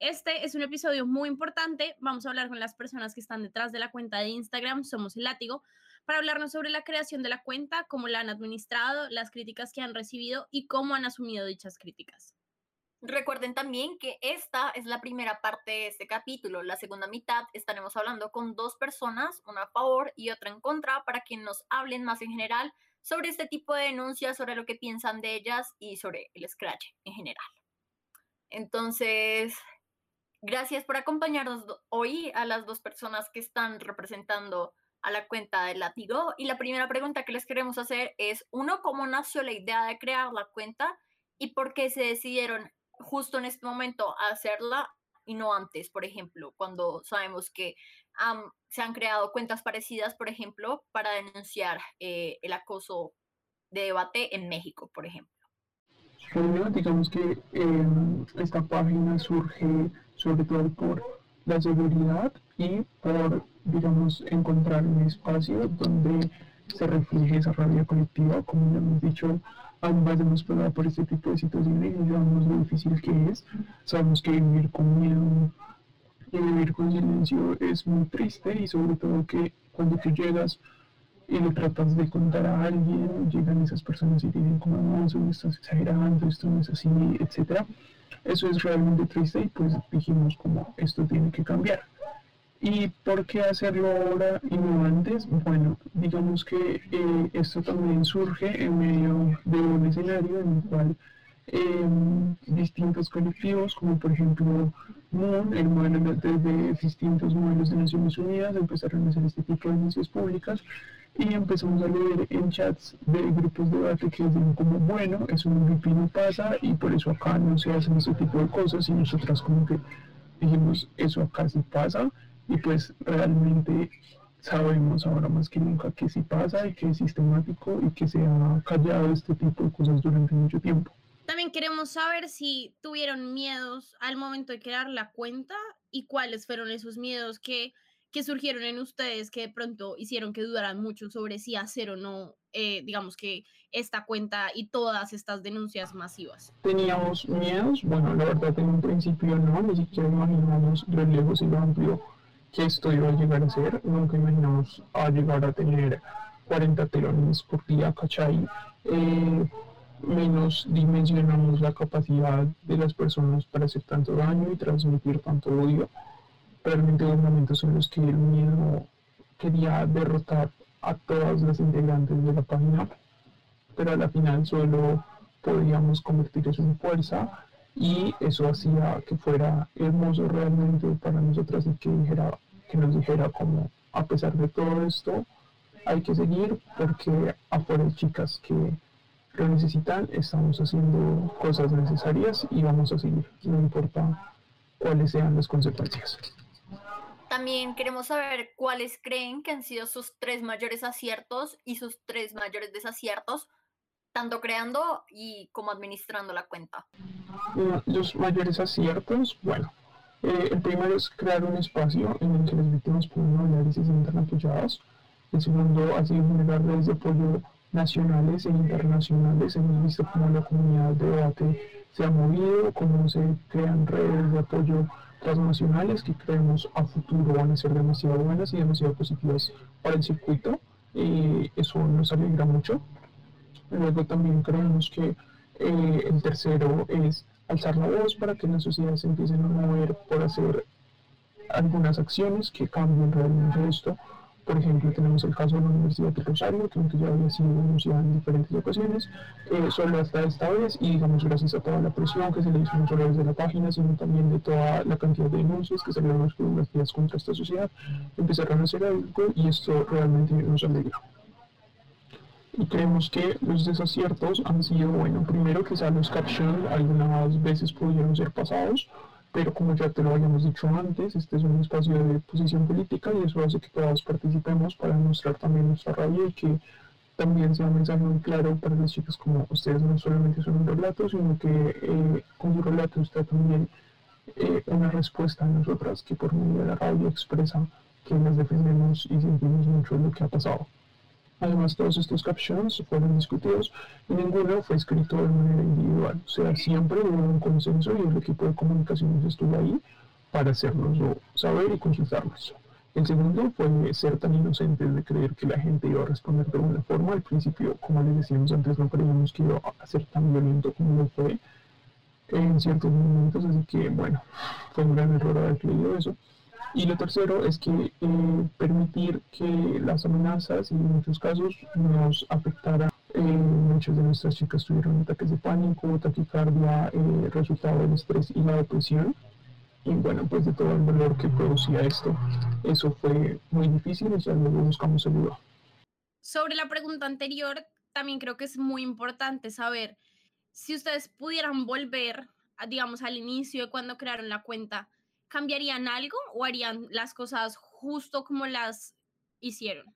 Este es un episodio muy importante. Vamos a hablar con las personas que están detrás de la cuenta de Instagram, Somos el Látigo, para hablarnos sobre la creación de la cuenta, cómo la han administrado, las críticas que han recibido y cómo han asumido dichas críticas. Recuerden también que esta es la primera parte de este capítulo. La segunda mitad estaremos hablando con dos personas, una a favor y otra en contra, para que nos hablen más en general sobre este tipo de denuncias, sobre lo que piensan de ellas y sobre el scratch en general. Entonces, Gracias por acompañarnos hoy a las dos personas que están representando a la cuenta del látigo. Y la primera pregunta que les queremos hacer es, uno, ¿cómo nació la idea de crear la cuenta y por qué se decidieron justo en este momento a hacerla y no antes, por ejemplo, cuando sabemos que se han creado cuentas parecidas, por ejemplo, para denunciar eh, el acoso de debate en México, por ejemplo? Digamos que em, esta página surge sobre todo por la seguridad y por, digamos, encontrar un espacio donde se refleje esa rabia colectiva, como ya hemos dicho, ambas hemos pasado por este tipo de situaciones y sabemos lo difícil que es, sabemos que vivir con miedo y vivir con silencio es muy triste y sobre todo que cuando tú llegas y le tratas de contar a alguien, llegan esas personas y dicen como no, eso estás exagerando, esto no es así, etcétera eso es realmente triste y pues dijimos como esto tiene que cambiar. ¿Y por qué hacerlo ahora y no antes? Bueno, digamos que eh, esto también surge en medio de un escenario en el cual em, distintos colectivos, como por ejemplo MOON, el modelo de, distintos modelos de Naciones Unidas, empezaron a hacer este tipo de anuncios públicas y empezamos a leer en chats de grupos de debate que dicen como, bueno, eso en MVP no pasa y por eso acá no se hacen ese tipo de cosas y nosotras como que dijimos, eso acá sí pasa y pues realmente sabemos ahora más que nunca que sí pasa y que es sistemático y que se ha callado este tipo de cosas durante mucho tiempo. También queremos saber si tuvieron miedos al momento de crear la cuenta y cuáles fueron esos miedos que que surgieron en ustedes que de pronto hicieron que dudaran mucho sobre si hacer o no, eh, digamos que esta cuenta y todas estas denuncias masivas? Teníamos miedos, bueno, la verdad en un principio no, ni siquiera imaginamos lo lejos y lo amplio que esto iba a llegar a ser, nunca imaginamos a llegar a tener 40 telones por día, ¿cachai? Eh, menos dimensionamos la capacidad de las personas para hacer tanto daño y transmitir tanto odio realmente los momentos en los que el miedo quería derrotar a todas las integrantes de la página, pero a la final solo podíamos convertir eso en fuerza y eso hacía que fuera hermoso realmente para nosotras y que, dijera, que nos dijera como a pesar de todo esto hay que seguir porque afuera hay chicas que lo necesitan, estamos haciendo cosas necesarias y vamos a seguir, no importa cuáles sean las consecuencias. También queremos saber cuáles creen que han sido sus tres mayores aciertos y sus tres mayores desaciertos, tanto creando y como administrando la cuenta. Los mayores aciertos, bueno, eh, el primero es crear un espacio en el que las víctimas puedan hablar y se sientan apoyadas. El segundo ha sido generar redes de apoyo nacionales e internacionales. Hemos visto cómo la comunidad de debate se ha movido, cómo se crean redes de apoyo transnacionales que creemos a futuro van a ser demasiado buenas y demasiado positivas para el circuito. y eso nos alegra mucho. Luego también creemos que eh, el tercero es alzar la voz para que la sociedad se empiece a mover por hacer algunas acciones que cambien realmente esto por ejemplo, tenemos el caso de la Universidad de Rosario, que aunque ya había sido denunciada en diferentes ocasiones, eh, solo hasta esta vez, y digamos gracias a toda la presión que se le hizo no solo desde la página, sino también de toda la cantidad de denuncias que salieron las días contra esta sociedad, empezaron a hacer algo y esto realmente nos alegra. Y creemos que los desaciertos han sido, bueno, primero quizá los captions algunas veces pudieron ser pasados, pero como ya te lo habíamos dicho antes, este es un espacio de posición política y eso hace que todos participemos para mostrar también nuestra rabia y que también sea un mensaje muy claro para las chicas como ustedes no solamente son un relato, sino que eh, con su relato está también eh, una respuesta a nosotras que por medio de la rabia expresa que las defendemos y sentimos mucho lo que ha pasado. Además, todos estos captions fueron discutidos y ninguno fue escrito de manera individual. O sea, siempre hubo un consenso y el equipo de comunicaciones estuvo ahí para hacernos saber y consultarnos. El segundo fue ser tan inocentes de creer que la gente iba a responder de una forma. Al principio, como les decíamos antes, no creíamos que iba a ser tan violento como lo fue en ciertos momentos. Así que, bueno, fue un gran error haber creído eso. Y lo tercero es que eh, permitir que las amenazas en muchos casos nos afectara. Eh, muchas de nuestras chicas tuvieron ataques de pánico, taquicardia, eh, resultado del estrés y la depresión. Y bueno, pues de todo el dolor que producía esto, eso fue muy difícil y ya luego buscamos ayuda. Sobre la pregunta anterior, también creo que es muy importante saber si ustedes pudieran volver, digamos, al inicio de cuando crearon la cuenta, ¿cambiarían algo o harían las cosas justo como las hicieron?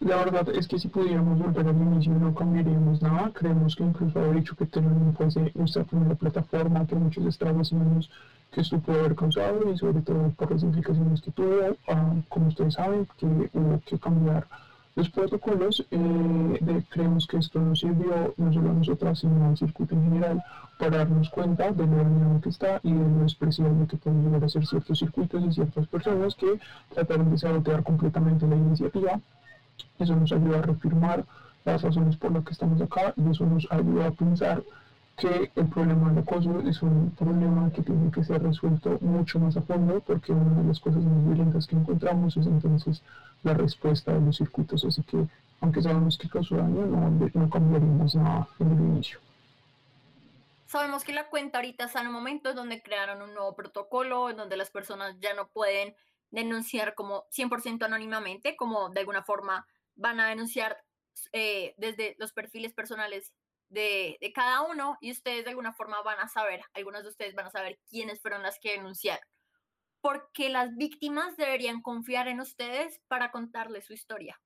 La verdad es que si pudiéramos volver al inicio no cambiaríamos nada. Creemos que incluso haber dicho que Telegram fuese nuestra primera plataforma, que muchos estragos que esto puede haber causado y sobre todo por las implicaciones que tuvo. Ah, como ustedes saben, que hubo que cambiar los protocolos, eh, creemos que esto nos sirvió no solo a nosotras, sino al circuito en general para darnos cuenta de lo dañado que está y de lo despreciable que pueden llegar a ser ciertos circuitos y ciertas personas que trataron de sabotear completamente la iniciativa. Eso nos ayuda a reafirmar las razones por las que estamos acá y eso nos ayuda a pensar que el problema del acoso es un problema que tiene que ser resuelto mucho más a fondo porque una de las cosas más violentas que encontramos es entonces la respuesta de los circuitos, así que aunque sabemos que causó daño, no, no cambiaríamos nada en el inicio. Sabemos que la cuenta ahorita está en un momento donde crearon un nuevo protocolo, en donde las personas ya no pueden denunciar como 100% anónimamente, como de alguna forma van a denunciar eh, desde los perfiles personales de, de, cada uno y ustedes de alguna forma van a saber, algunos de ustedes van a saber quiénes fueron las que denunciaron porque las víctimas deberían confiar en ustedes para contarles su historia.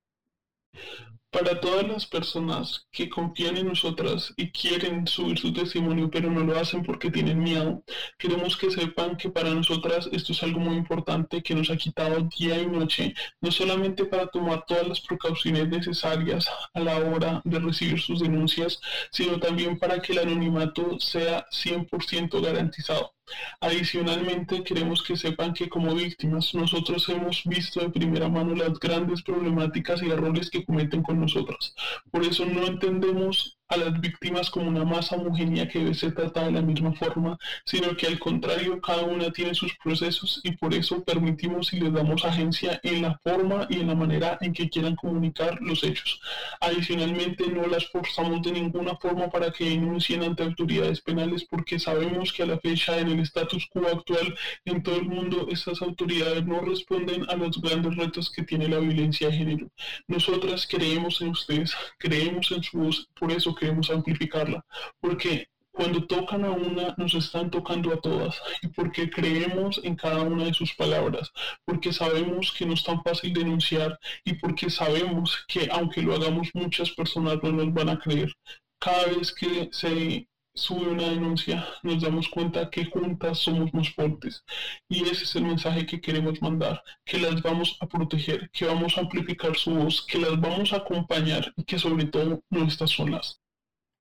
Para todas las personas que confían en nosotras y quieren subir su testimonio, pero no lo hacen porque tienen miedo, queremos que sepan que para nosotras esto es algo muy importante que nos ha quitado día y noche, no solamente para tomar todas las precauciones necesarias a la hora de recibir sus denuncias, sino también para que el anonimato sea 100% garantizado. Adicionalmente, queremos que sepan que como víctimas nosotros hemos visto de primera mano las grandes problemáticas y errores que cometen con nosotras. Por eso no entendemos a las víctimas como una masa homogénea que debe ser tratada de la misma forma, sino que al contrario, cada una tiene sus procesos y por eso permitimos y les damos agencia en la forma y en la manera en que quieran comunicar los hechos. Adicionalmente, no las forzamos de ninguna forma para que denuncien ante autoridades penales porque sabemos que a la fecha en el status quo actual en todo el mundo estas autoridades no responden a los grandes retos que tiene la violencia de género. Nosotras creemos en ustedes, creemos en su voz, por eso queremos amplificarla, porque cuando tocan a una, nos están tocando a todas, y porque creemos en cada una de sus palabras, porque sabemos que no es tan fácil denunciar. Y porque sabemos que aunque lo hagamos muchas personas no nos van a creer. Cada vez que se sube una denuncia, nos damos cuenta que juntas somos más fuertes. Y ese es el mensaje que queremos mandar, que las vamos a proteger, que vamos a amplificar su voz, que las vamos a acompañar. Y que sobre todo no estás solas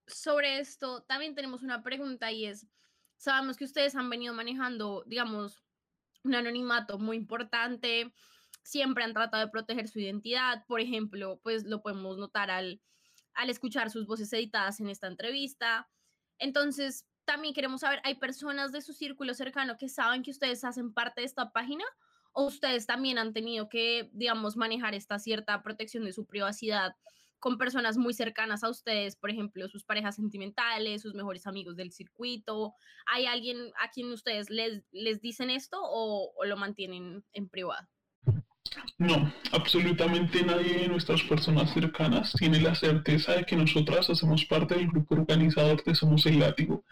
sobre esto también tenemos una pregunta y es, sabemos que ustedes han venido manejando, digamos, un anonimato muy importante, siempre han tratado de proteger su identidad, por ejemplo, pues lo podemos notar al, al escuchar sus voces editadas en esta entrevista. Entonces, también queremos saber, ¿hay personas de su círculo cercano que saben que ustedes hacen parte de esta página? ¿O ustedes también han tenido que, digamos, manejar esta cierta protección de su privacidad con personas muy cercanas a ustedes, por ejemplo, sus parejas sentimentales, sus mejores amigos del circuito? ¿Hay alguien a quien ustedes les, les dicen esto o, lo mantienen en privado? No, absolutamente nadie de nuestras personas cercanas tiene la certeza de que nosotras hacemos parte del grupo organizador de Somos el Látigo.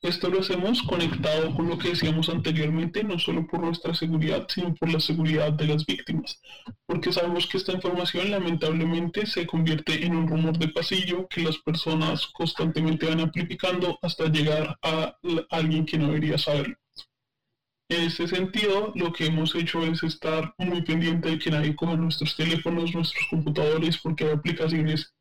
Esto lo hacemos conectado con lo que decíamos anteriormente, no solo por nuestra seguridad, sino por la seguridad de las víctimas, porque sabemos que esta información lamentablemente se convierte en un rumor de pasillo que las personas constantemente van amplificando hasta llegar a alguien que no debería saberlo. En este sentido, lo que hemos hecho es estar muy pendiente de que nadie coja nuestros teléfonos, nuestros computadores, porque hay aplicaciones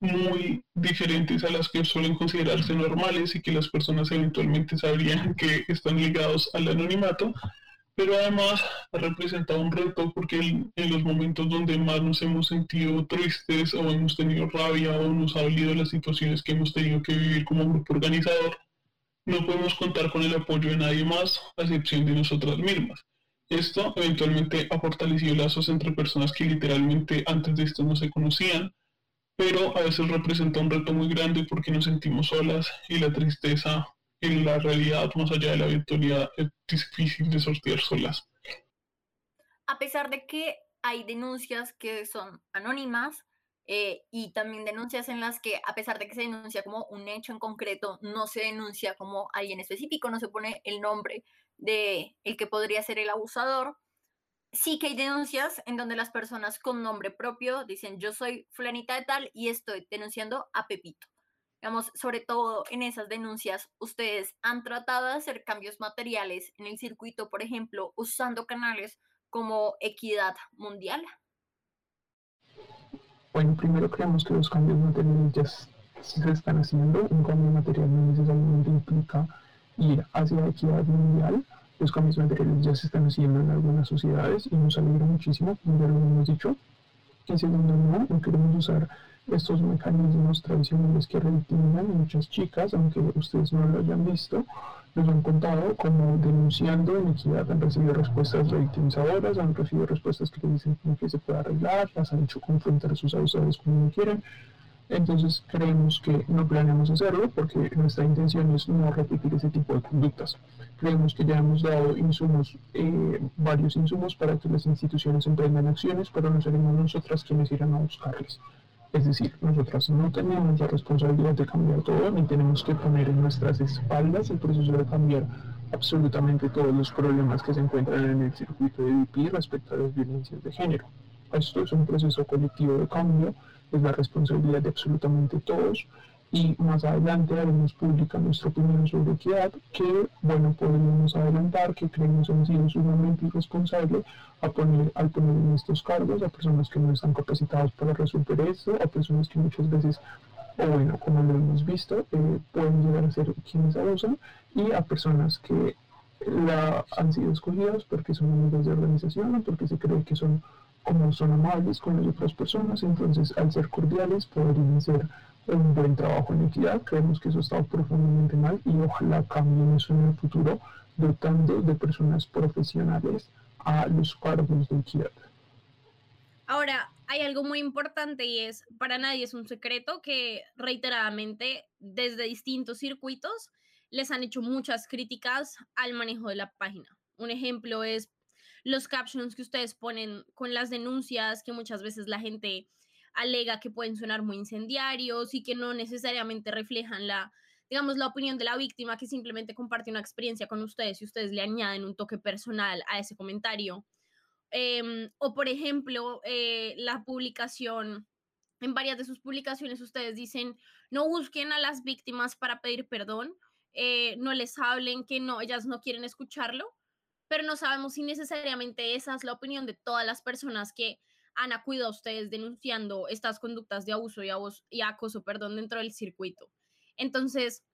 muy diferentes a las que suelen considerarse normales y que las personas eventualmente sabrían que están ligados al anonimato, pero además ha representado un reto porque en, los momentos donde más nos hemos sentido tristes o hemos tenido rabia o nos ha dolido las situaciones que hemos tenido que vivir como grupo organizador, no podemos contar con el apoyo de nadie más a excepción de nosotras mismas. Esto eventualmente ha fortalecido lazos entre personas que literalmente antes de esto no se conocían, pero a veces representa un reto muy grande porque nos sentimos solas y la tristeza en la realidad más allá de la virtualidad es difícil de sortear solas. A pesar de que hay denuncias que son anónimas, eh, y también denuncias en las que, a pesar de que se denuncia como un hecho en concreto, no se denuncia como alguien específico, no se pone el nombre de el que podría ser el abusador. Sí que hay denuncias en donde las personas con nombre propio dicen yo soy fulanita de tal y estoy denunciando a Pepito. Digamos, sobre todo en esas denuncias, ustedes han tratado de hacer cambios materiales en el circuito, por ejemplo, usando canales como Equidad Mundial. Bueno, primero creemos que los cambios materiales ya se están haciendo. Un cambio material no necesariamente implica ir hacia la equidad mundial. Los cambios materiales ya se están haciendo en algunas sociedades y nos alegra muchísimo, ya lo hemos dicho. En segundo lugar, no queremos usar estos mecanismos tradicionales que revictimizan a muchas chicas, aunque ustedes no lo hayan visto, nos han contado como denunciando inequidad han recibido respuestas revictimizadoras, han recibido respuestas que les dicen que se puede arreglar, las han hecho confrontar a sus abusadores como quieren. Entonces creemos que no planeamos hacerlo porque nuestra intención es no repetir ese tipo de conductas. Creemos que ya hemos dado insumos, eh, varios insumos para que las instituciones emprendan acciones, pero no seremos nosotras quienes irán a buscarles. Es decir, nosotras no tenemos la responsabilidad de cambiar todo, ni tenemos que poner en nuestras espaldas el proceso de cambiar absolutamente todos los problemas que se encuentran en el circuito de VIP respecto a las violencias de género. Esto es un proceso colectivo de cambio, es la responsabilidad de absolutamente todos y más adelante haremos pública nuestra opinión sobre equidad, que, bueno, podríamos adelantar que creemos han sido sumamente irresponsable a poner, al poner en estos cargos a personas que no están capacitadas para resolver esto, a personas que muchas veces, o bueno, como lo hemos visto, eh, pueden llegar a ser quienes abusan, y a personas que la, han sido escogidas porque son miembros de organización porque se cree que son como son amables con las otras personas, entonces al ser cordiales podrían ser un buen trabajo en equidad. Creemos que eso está profundamente mal y ojalá cambien eso en el futuro, dotando de personas profesionales a los cargos de equidad. Ahora, hay algo muy importante y es, para nadie es un secreto que reiteradamente desde distintos circuitos les han hecho muchas críticas al manejo de la página. Un ejemplo es los captions que ustedes ponen con las denuncias que muchas veces la gente alega que pueden sonar muy incendiarios y que no necesariamente reflejan la, digamos, la opinión de la víctima que simplemente comparte una experiencia con ustedes y ustedes le añaden un toque personal a ese comentario. Em, o, por ejemplo, eh, la publicación, en varias de sus publicaciones ustedes dicen, no busquen a las víctimas para pedir perdón, eh, no les hablen que no, ellas no quieren escucharlo, pero no sabemos si necesariamente esa es la opinión de todas las personas que han acudido a ustedes denunciando estas conductas de abuso y, y acoso perdón, dentro del circuito. Entonces,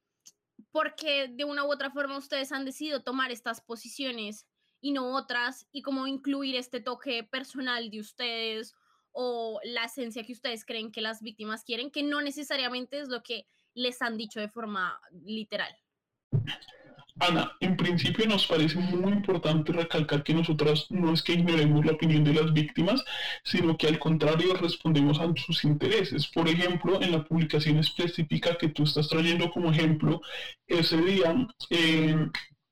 ¿por qué de una u otra forma ustedes han decidido tomar estas posiciones y no otras? Y cómo incluir este toque personal de ustedes o la esencia que ustedes creen que las víctimas quieren, que no necesariamente es lo que les han dicho de forma literal. Ana, en principio nos parece muy importante recalcar que nosotras no es que ignoremos la opinión de las víctimas, sino que al contrario respondemos a sus intereses. Por ejemplo, en la publicación específica que tú estás trayendo como ejemplo, ese día eh,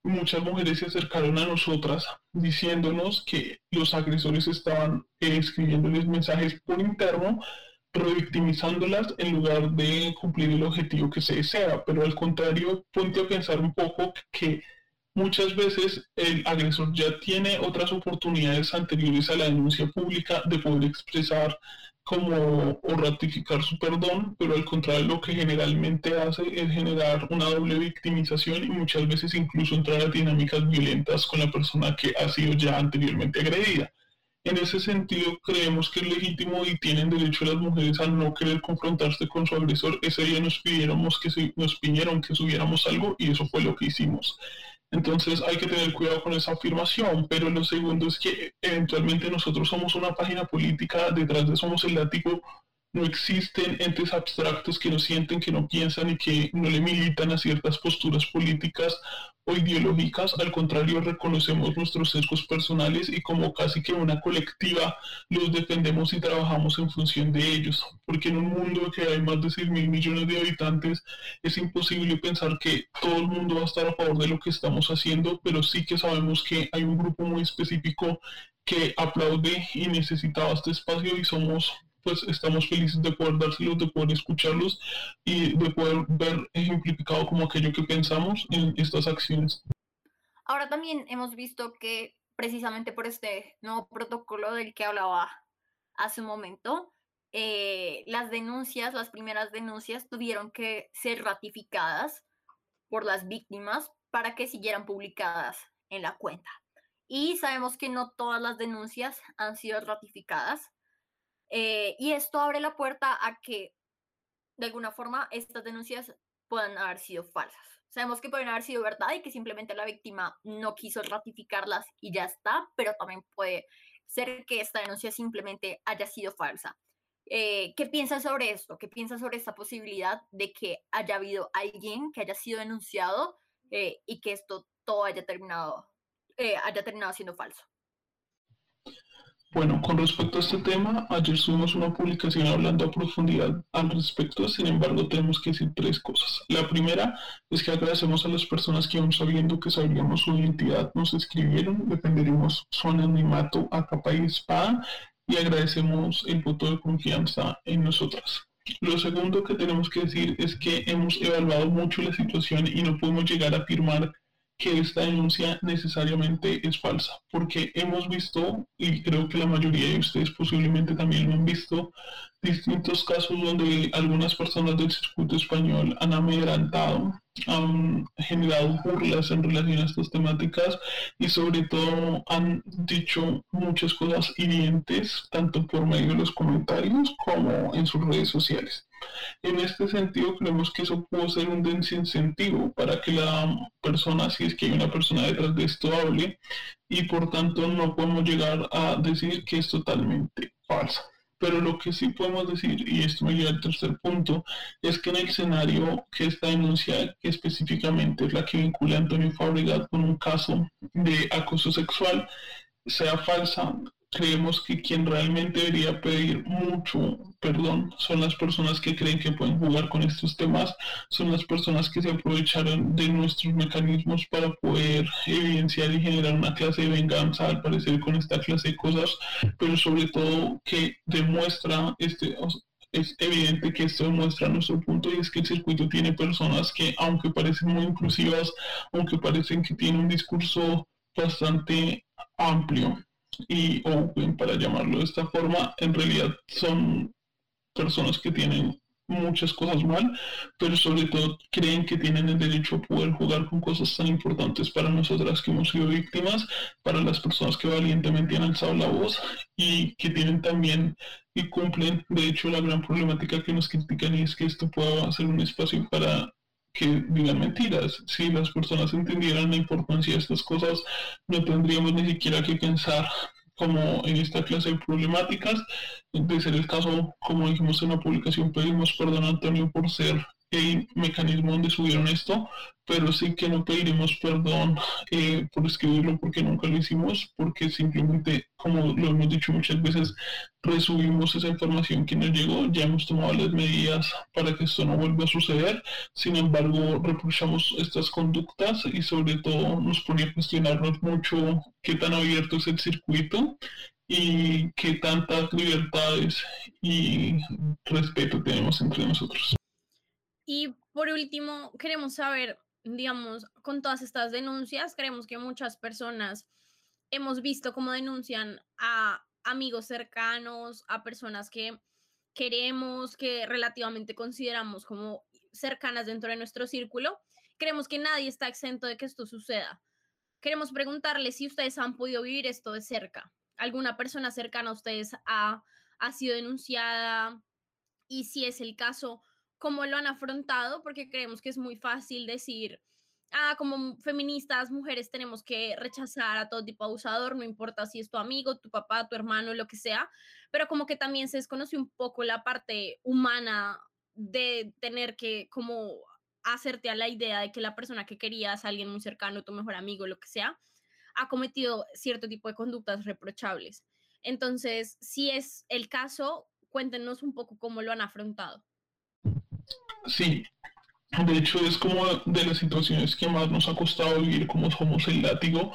muchas mujeres se acercaron a nosotras diciéndonos que los agresores estaban escribiéndoles mensajes por interno, revictimizándolas en lugar de cumplir el objetivo que se desea. Pero al contrario, ponte a pensar un poco que muchas veces el agresor ya tiene otras oportunidades anteriores a la denuncia pública de poder expresar como o ratificar su perdón, pero al contrario lo que generalmente hace es generar una doble victimización y muchas veces incluso entrar a dinámicas violentas con la persona que ha sido ya anteriormente agredida. En ese sentido, creemos que es legítimo y tienen derecho las mujeres a no querer confrontarse con su agresor. Ese día nos pidieron que, nos pidieron que subiéramos algo y eso fue lo que hicimos. Entonces hay que tener cuidado con esa afirmación, pero lo segundo es que eventualmente nosotros somos una página política, detrás de Somos el Látigo no existen entes abstractos que no sienten, que no piensan y que no le militan a ciertas posturas políticas o ideológicas, al contrario, reconocemos nuestros sesgos personales y como casi que una colectiva los defendemos y trabajamos en función de ellos, porque en un mundo que hay más de 6 mil millones de habitantes es imposible pensar que todo el mundo va a estar a favor de lo que estamos haciendo, pero sí que sabemos que hay un grupo muy específico que aplaude y necesitaba este espacio y somos pues estamos felices de poder dárselos, de poder escucharlos y de poder ver ejemplificado como aquello que pensamos en estas acciones. Ahora también hemos visto que precisamente por este nuevo protocolo del que hablaba hace un momento, eh, las denuncias, las primeras denuncias tuvieron que ser ratificadas por las víctimas para que siguieran publicadas en la cuenta. Y sabemos que no todas las denuncias han sido ratificadas. Eh, y esto abre la puerta a que, de alguna forma, estas denuncias puedan haber sido falsas. Sabemos que pueden haber sido verdad y que simplemente la víctima no quiso ratificarlas y ya está, pero también puede ser que esta denuncia simplemente haya sido falsa. Eh, ¿Qué piensas sobre esto? ¿Qué piensas sobre esta posibilidad de que haya habido alguien que haya sido denunciado eh, y que esto todo haya terminado, haya terminado siendo falso? Bueno, con respecto a este tema, ayer subimos una publicación hablando a profundidad al respecto, sin embargo tenemos que decir tres cosas. La primera es que agradecemos a las personas que aún sabiendo que sabríamos su identidad nos escribieron, defenderemos su anonimato a capa y espada y agradecemos el voto de confianza en nosotras. Lo segundo que tenemos que decir es que hemos evaluado mucho la situación y no podemos llegar a afirmar que esta denuncia necesariamente es falsa, porque hemos visto, y creo que la mayoría de ustedes posiblemente también lo han visto, distintos casos donde algunas personas del circuito español han amedrantado, han generado burlas en relación a estas temáticas y sobre todo han dicho muchas cosas hirientes, tanto por medio de los comentarios como en sus redes sociales. En este sentido, creemos que eso puede ser un desincentivo para que la persona, si es que hay una persona detrás de esto, hable y por tanto no podemos llegar a decir que es totalmente falso. Pero lo que sí podemos decir, y esto me lleva al tercer punto, es que en el escenario que esta denuncia, que específicamente es la que vincula a Antonio Fabregat con un caso de acoso sexual, sea falsa, creemos que quien realmente debería pedir mucho perdón son las personas que creen que pueden jugar con estos temas, son las personas que se aprovecharon de nuestros mecanismos para poder evidenciar y generar una clase de venganza, al parecer con esta clase de cosas, pero sobre todo que demuestra este, es evidente que esto demuestra nuestro punto y es que el circuito tiene personas que, aunque parecen muy inclusivas, aunque parecen que tienen un discurso bastante amplio, y Open, para llamarlo de esta forma, en realidad son personas que tienen muchas cosas mal, pero sobre todo creen que tienen el derecho a poder jugar con cosas tan importantes para nosotras que hemos sido víctimas, para las personas que valientemente han alzado la voz y que tienen también y cumplen, de hecho, la gran problemática que nos critican y es que esto pueda ser un espacio para que digan mentiras. Si las personas entendieran la importancia de estas cosas, no tendríamos ni siquiera que pensar como en esta clase de problemáticas. De ser el caso, como dijimos en la publicación, pedimos perdón a Antonio por ser el mecanismo donde subieron esto, pero sí que no pediremos perdón eh, por escribirlo porque nunca lo hicimos, porque simplemente, como lo hemos dicho muchas veces, resubimos esa información que nos llegó, ya hemos tomado las medidas para que esto no vuelva a suceder, sin embargo, reprochamos estas conductas y sobre todo nos pone a cuestionarnos mucho qué tan abierto es el circuito y qué tantas libertades y respeto tenemos entre nosotros. Y por último, queremos saber, digamos, con todas estas denuncias, creemos que muchas personas hemos visto cómo denuncian a amigos cercanos, a personas que queremos, que relativamente consideramos como cercanas dentro de nuestro círculo. Creemos que nadie está exento de que esto suceda. Queremos preguntarles si ustedes han podido vivir esto de cerca alguna persona cercana a ustedes ha, ha sido denunciada y si es el caso, cómo lo han afrontado, porque creemos que es muy fácil decir, ah, como feministas, mujeres, tenemos que rechazar a todo tipo de abusador, no importa si es tu amigo, tu papá, tu hermano, lo que sea, pero como que también se desconoce un poco la parte humana de tener que como hacerte a la idea de que la persona que querías, alguien muy cercano, tu mejor amigo, lo que sea, ha cometido cierto tipo de conductas reprochables. Entonces, si es el caso, cuéntenos un poco cómo lo han afrontado. Sí, de hecho es como de las situaciones que más nos ha costado vivir como somos el látigo,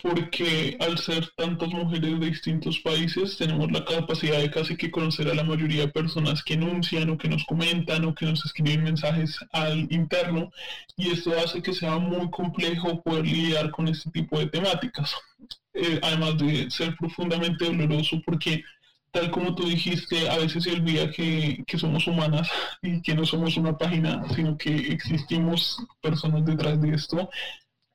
porque al ser tantas mujeres de distintos países tenemos la capacidad de casi que conocer a la mayoría de personas que enuncian o que nos comentan o que nos escriben mensajes al interno y esto hace que sea muy complejo poder lidiar con este tipo de temáticas. Eh, además de ser profundamente doloroso porque tal como tú dijiste, a veces se olvida que, que, somos humanas y que no somos una página, sino que existimos personas detrás de esto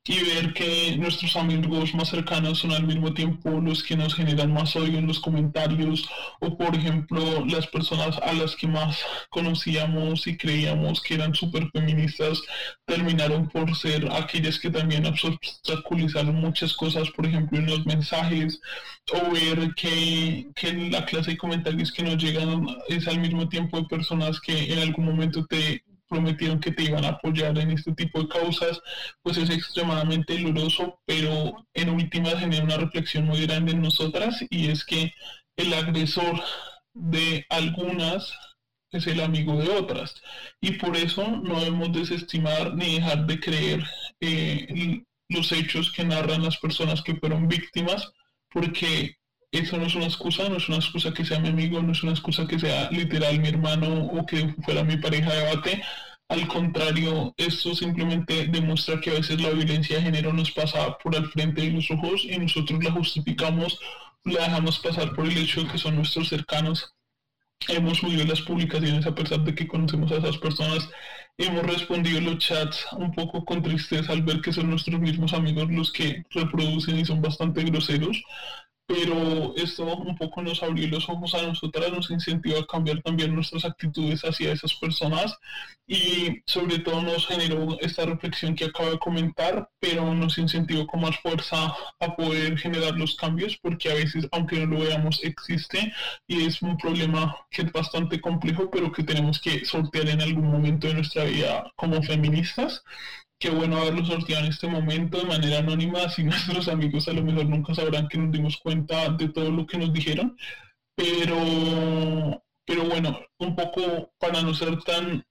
y ver que nuestros amigos más cercanos son al mismo tiempo los que nos generan más odio en los comentarios o por ejemplo las personas a las que más conocíamos y creíamos que eran súper feministas terminaron por ser aquellas que también obstaculizaron muchas cosas por ejemplo en los mensajes o ver que, que la clase de comentarios que nos llegan es al mismo tiempo de personas que en algún momento te prometieron que te iban a apoyar en este tipo de causas, pues es extremadamente doloroso, pero en últimas genera una reflexión muy grande en nosotras y es que el agresor de algunas es el amigo de otras. Y por eso no debemos desestimar ni dejar de creer eh, los hechos que narran las personas que fueron víctimas porque eso no es una excusa, no es una excusa que sea mi amigo, no es una excusa que sea literal mi hermano o que fuera mi pareja de debate. Al contrario, esto simplemente demuestra que a veces la violencia de género nos pasa por al frente de los ojos y nosotros la justificamos, la dejamos pasar por el hecho de que son nuestros cercanos. Hemos subido las publicaciones a pesar de que conocemos a esas personas. Hemos respondido los chats un poco con tristeza al ver que son nuestros mismos amigos los que reproducen y son bastante groseros pero esto un poco nos abrió los ojos a nosotras, nos incentivó a cambiar también nuestras actitudes hacia esas personas y sobre todo nos generó esta reflexión que acabo de comentar, pero nos incentivó con más fuerza a poder generar los cambios porque a veces, aunque no lo veamos, existe y es un problema que es bastante complejo, pero que tenemos que sortear en algún momento de nuestra vida como feministas qué bueno haberlo sorteado en este momento de manera anónima, así nuestros amigos a lo mejor nunca sabrán que nos dimos cuenta de todo lo que nos dijeron, pero, pero bueno, un poco para no ser tan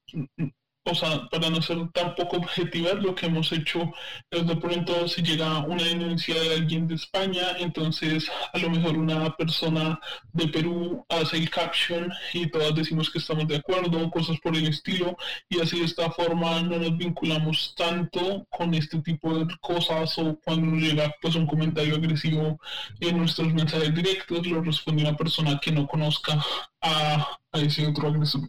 o sea, para no ser tan poco objetivas, lo que hemos hecho es de pronto si llega una denuncia de alguien de España, entonces a lo mejor una persona de Perú hace el caption y todas decimos que estamos de acuerdo, cosas por el estilo, y así de esta forma no nos vinculamos tanto con este tipo de cosas o cuando nos llega pues un comentario agresivo en nuestros mensajes directos, lo responde una persona que no conozca a ese otro agresor.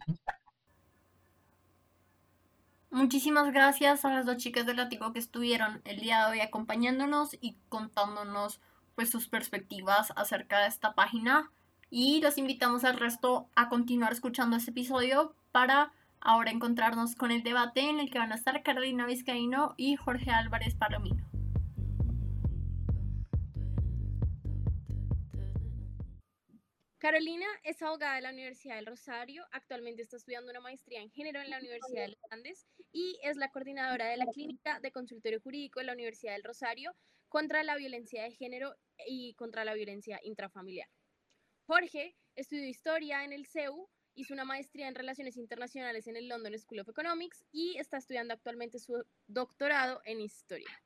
Muchísimas gracias a las dos chicas de Látigo que estuvieron el día de hoy acompañándonos y contándonos pues sus perspectivas acerca de esta página y los invitamos al resto a continuar escuchando este episodio para ahora encontrarnos con el debate en el que van a estar Carolina Vizcaíno y Jorge Álvarez Palomino. Carolina es abogada de la Universidad del Rosario, actualmente está estudiando una maestría en género en la Universidad de los Andes y es la coordinadora de la Clínica de Consultorio Jurídico de la Universidad del Rosario contra la violencia de género y contra la violencia intrafamiliar. Jorge estudió historia en el CEU, hizo una maestría en relaciones internacionales en el London School of Economics y está estudiando actualmente su doctorado en historia.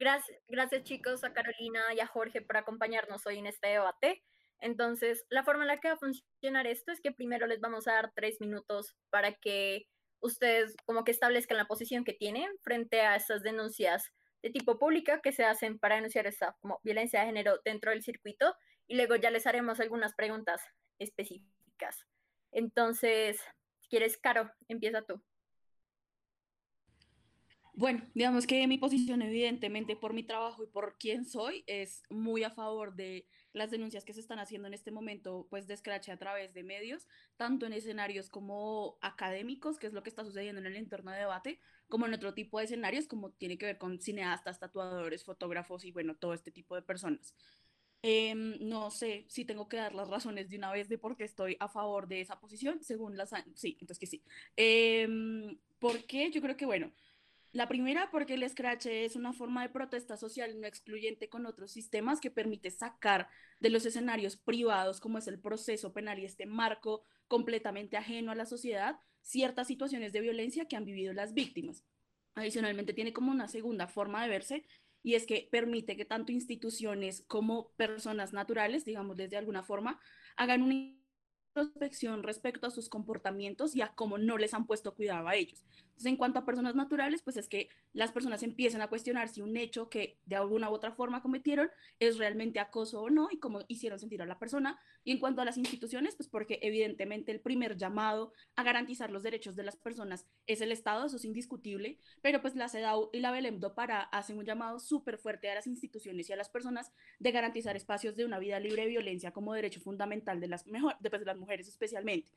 Gracias, gracias chicos a Carolina y a Jorge por acompañarnos hoy en este debate. Entonces, la forma en la que va a funcionar esto es que primero les vamos a dar tres minutos para que ustedes como que establezcan la posición que tienen frente a estas denuncias de tipo pública que se hacen para denunciar esta violencia de género dentro del circuito y luego ya les haremos algunas preguntas específicas. Entonces, si quieres, Caro, empieza tú. Bueno, digamos que mi posición, evidentemente, por mi trabajo y por quién soy, es muy a favor de las denuncias que se están haciendo en este momento, pues de Scratch a través de medios, tanto en escenarios como académicos, que es lo que está sucediendo en el entorno de debate, como en otro tipo de escenarios, como tiene que ver con cineastas, tatuadores, fotógrafos y bueno, todo este tipo de personas. Em, no sé si tengo que dar las razones de una vez de por qué estoy a favor de esa posición, según las... Sí, entonces que sí. Eh, ¿Por qué? Yo creo que, bueno, la primera, porque el Scratch es una forma de protesta social no excluyente con otros sistemas que permite sacar de los escenarios privados, como es el proceso penal y este marco completamente ajeno a la sociedad, ciertas situaciones de violencia que han vivido las víctimas. Adicionalmente, tiene como una segunda forma de verse y es que permite que tanto instituciones como personas naturales, digamos desde alguna forma, hagan un introspección respecto a sus comportamientos y a cómo no les han puesto cuidado a ellos. Entonces, en cuanto a personas naturales, pues es que las personas empiezan a cuestionar si un hecho que de alguna u otra forma cometieron es realmente acoso o no y cómo hicieron sentir a la persona. Y en cuanto a las instituciones, pues porque evidentemente el primer llamado a garantizar los derechos de las personas es el Estado, eso es indiscutible, pero pues la CEDAW y la Belemdo para hacen un llamado súper fuerte a las instituciones y a las personas de garantizar espacios de una vida libre de violencia como derecho fundamental de las, mejor, de, pues, de las mujeres especialmente.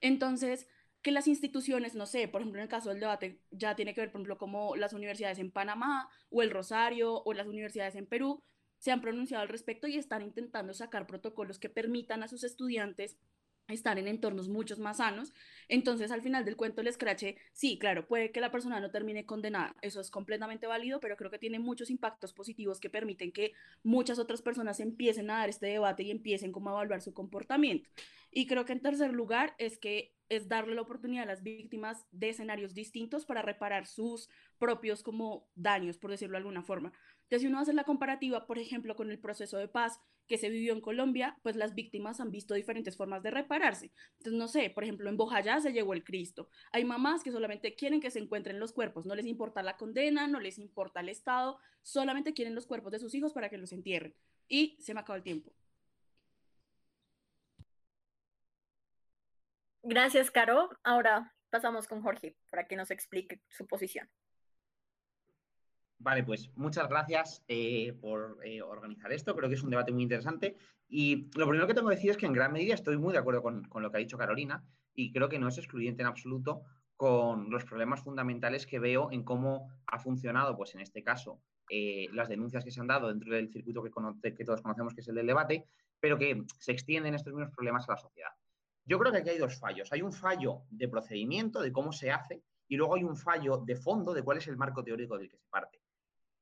Entonces, que las instituciones, no sé, por ejemplo, en el caso del debate, ya tiene que ver, por ejemplo, como las universidades en Panamá o el Rosario o las universidades en Perú, se han pronunciado al respecto y están intentando sacar protocolos que permitan a sus estudiantes estar en entornos muchos más sanos. Entonces, al final del cuento, el escrache, sí, claro, puede que la persona no termine condenada, eso es completamente válido, pero creo que tiene muchos impactos positivos que permiten que muchas otras personas empiecen a dar este debate y empiecen como a evaluar su comportamiento. Y creo que en tercer lugar es que es darle la oportunidad a las víctimas de escenarios distintos para reparar sus propios como daños, por decirlo de alguna forma. Entonces, si uno hace la comparativa, por ejemplo, con el proceso de paz que se vivió en Colombia, pues las víctimas han visto diferentes formas de repararse. Entonces, no sé, por ejemplo, en Bojayá se llegó el Cristo. Hay mamás que solamente quieren que se encuentren los cuerpos, no les importa la condena, no les importa el Estado, solamente quieren los cuerpos de sus hijos para que los entierren. Y se me acabó el tiempo. Gracias, Caro. Ahora pasamos con Jorge para que nos explique su posición. Vale, pues muchas gracias eh, por eh, organizar esto. Creo que es un debate muy interesante. Y lo primero que tengo que decir es que en gran medida estoy muy de acuerdo con, lo que ha dicho Carolina y creo que no es excluyente en absoluto con los problemas fundamentales que veo en cómo ha funcionado, pues en este caso, eh, las denuncias que se han dado dentro del circuito que, que todos conocemos, que es el del debate, pero que se extienden estos mismos problemas a la sociedad. Yo creo que aquí hay dos fallos. Hay un fallo de procedimiento, de cómo se hace, y luego hay un fallo de fondo de cuál es el marco teórico del que se parte.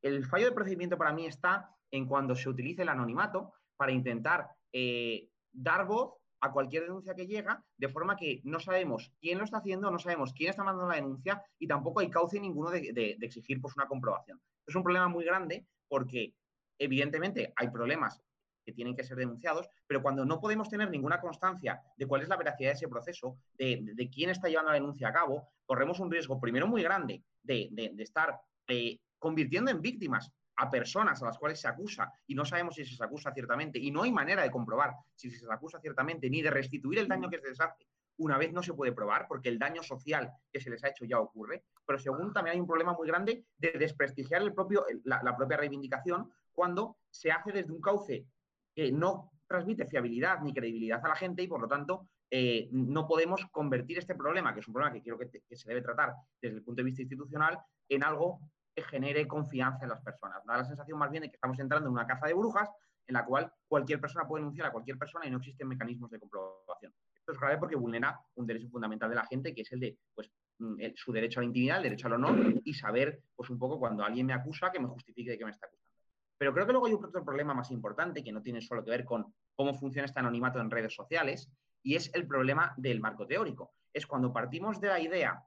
El fallo de procedimiento para mí está en cuando se utiliza el anonimato para intentar eh, dar voz a cualquier denuncia que llega, de forma que no sabemos quién lo está haciendo, no sabemos quién está mandando la denuncia y tampoco hay cauce ninguno de, exigir pues, una comprobación. Es un problema muy grande porque, evidentemente, hay problemas que tienen que ser denunciados, pero cuando no podemos tener ninguna constancia de cuál es la veracidad de ese proceso, de, quién está llevando la denuncia a cabo, corremos un riesgo, primero, muy grande de, estar eh, convirtiendo en víctimas a personas a las cuales se acusa y no sabemos si se les acusa ciertamente y no hay manera de comprobar si se les acusa ciertamente ni de restituir el daño que se les hace una vez no se puede probar porque el daño social que se les ha hecho ya ocurre, pero según también hay un problema muy grande de desprestigiar el propio, la propia reivindicación cuando se hace desde un cauce que no transmite fiabilidad ni credibilidad a la gente y por lo tanto eh, no podemos convertir este problema, que es un problema que creo que, se debe tratar desde el punto de vista institucional, en algo que genere confianza en las personas. Da la sensación más bien de que estamos entrando en una caza de brujas en la cual cualquier persona puede denunciar a cualquier persona y no existen mecanismos de comprobación. Esto es grave porque vulnera un derecho fundamental de la gente, que es el de pues, mm, su derecho a la intimidad, el derecho al honor y saber, pues un poco, cuando alguien me acusa, que me justifique de que me está acusando. Pero creo que luego hay otro problema más importante que no tiene solo que ver con cómo funciona este anonimato en redes sociales y es el problema del marco teórico. Es cuando partimos de la idea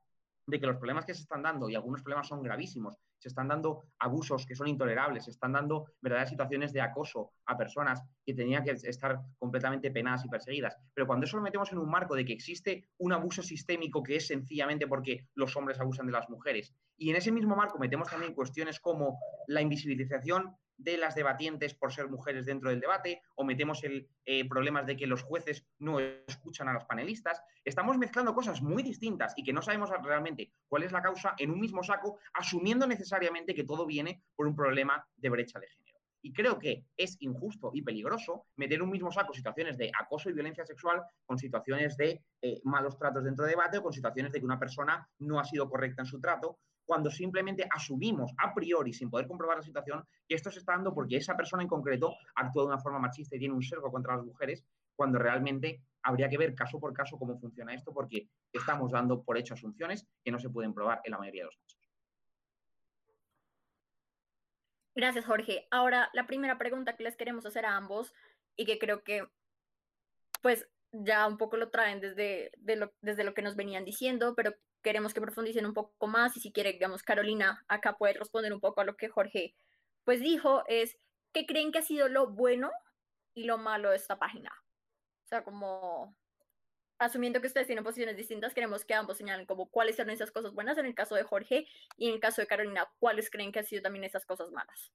de que los problemas que se están dando, y algunos problemas son gravísimos, se están dando abusos que son intolerables, se están dando verdaderas situaciones de acoso a personas que tenían que estar completamente penadas y perseguidas. Pero cuando eso lo metemos en un marco de que existe un abuso sistémico que es sencillamente porque los hombres abusan de las mujeres, y en ese mismo marco metemos también cuestiones como la invisibilización de las debatientes por ser mujeres dentro del debate, o metemos el eh, problemas de que los jueces no escuchan a los panelistas. Estamos mezclando cosas muy distintas y que no sabemos realmente cuál es la causa en un mismo saco, asumiendo necesariamente que todo viene por un problema de brecha de género. Y creo que es injusto y peligroso meter un mismo saco situaciones de acoso y violencia sexual con situaciones de eh, malos tratos dentro del debate o con situaciones de que una persona no ha sido correcta en su trato cuando simplemente asumimos a priori, sin poder comprobar la situación, que esto se está dando porque esa persona en concreto actúa de una forma machista y tiene un cerco contra las mujeres, cuando realmente habría que ver caso por caso cómo funciona esto, porque estamos dando por hecho asunciones que no se pueden probar en la mayoría de los casos. Gracias, Jorge. Ahora, la primera pregunta que les queremos hacer a ambos y que creo que, pues, ya un poco lo traen desde, lo, desde lo que nos venían diciendo, pero queremos que profundicen un poco más y si quiere, digamos, Carolina, acá puede responder un poco a lo que Jorge pues dijo, es ¿qué creen que ha sido lo bueno y lo malo de esta página? O sea, como asumiendo que ustedes tienen posiciones distintas, queremos que ambos señalen como cuáles son esas cosas buenas en el caso de Jorge y en el caso de Carolina, cuáles creen que han sido también esas cosas malas.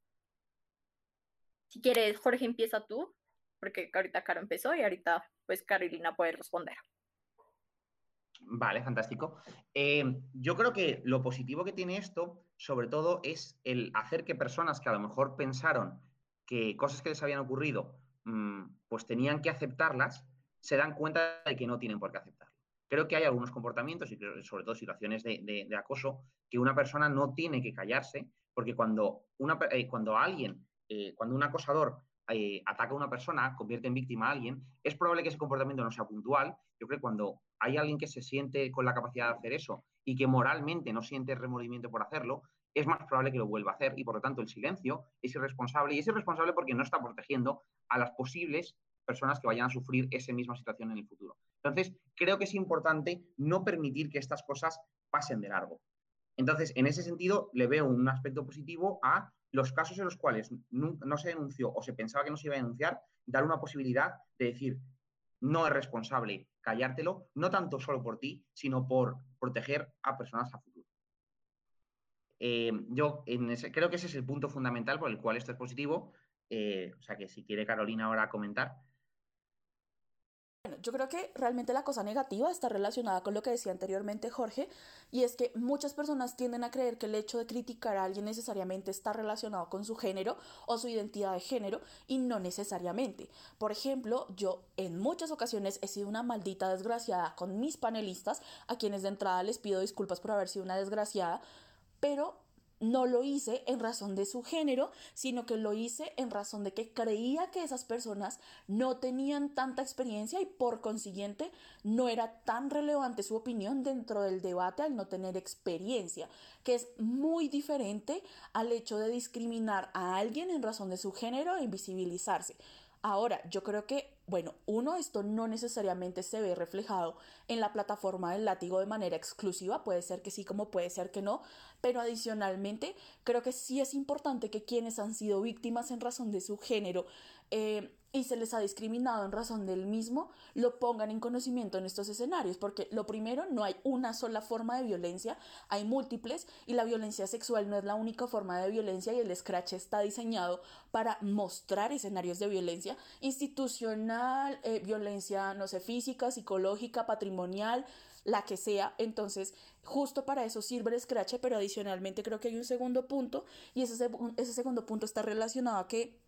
Si quieres, Jorge, empieza tú, porque ahorita Caro empezó y ahorita pues Carolina puede responder. Vale, fantástico. Eh, yo creo que lo positivo que tiene esto, sobre todo, es el hacer que personas que a lo mejor pensaron que cosas que les habían ocurrido, mm, pues tenían que aceptarlas, se dan cuenta de que no tienen por qué aceptarlo. Creo que hay algunos comportamientos y sobre todo situaciones de, acoso que una persona no tiene que callarse, porque cuando, una, eh, cuando alguien, eh, cuando un acosador ataca a una persona, convierte en víctima a alguien, es probable que ese comportamiento no sea puntual. Yo creo que cuando hay alguien que se siente con la capacidad de hacer eso y que moralmente no siente remordimiento por hacerlo, es más probable que lo vuelva a hacer y por lo tanto el silencio es irresponsable y es irresponsable porque no está protegiendo a las posibles personas que vayan a sufrir esa misma situación en el futuro. Entonces, creo que es importante no permitir que estas cosas pasen de largo. Entonces, en ese sentido, le veo un aspecto positivo a los casos en los cuales no, se denunció o se pensaba que no se iba a denunciar, dar una posibilidad de decir, no es responsable callártelo, no tanto solo por ti, sino por proteger a personas a futuro. Eh, yo creo que ese es el punto fundamental por el cual esto es positivo. Eh, o sea que si quiere Carolina ahora comentar. Yo creo que realmente la cosa negativa está relacionada con lo que decía anteriormente Jorge, y es que muchas personas tienden a creer que el hecho de criticar a alguien necesariamente está relacionado con su género o su identidad de género, y no necesariamente. Por ejemplo, yo en muchas ocasiones he sido una maldita desgraciada con mis panelistas, a quienes de entrada les pido disculpas por haber sido una desgraciada, pero no lo hice en razón de su género, sino que lo hice en razón de que creía que esas personas no tenían tanta experiencia y por consiguiente no era tan relevante su opinión dentro del debate al no tener experiencia, que es muy diferente al hecho de discriminar a alguien en razón de su género e invisibilizarse. Ahora, yo creo que, bueno, uno, esto no necesariamente se ve reflejado en la plataforma del látigo de manera exclusiva, puede ser que sí como puede ser que no, pero adicionalmente creo que sí es importante que quienes han sido víctimas en razón de su género eh, y se les ha discriminado en razón del mismo, lo pongan en conocimiento en estos escenarios, porque lo primero, no hay una sola forma de violencia, hay múltiples y la violencia sexual no es la única forma de violencia y el Scratch está diseñado para mostrar escenarios de violencia institucional, eh, violencia, no sé, física, psicológica, patrimonial, la que sea. Entonces, justo para eso sirve el Scratch, pero adicionalmente creo que hay un segundo punto y ese, ese segundo punto está relacionado a que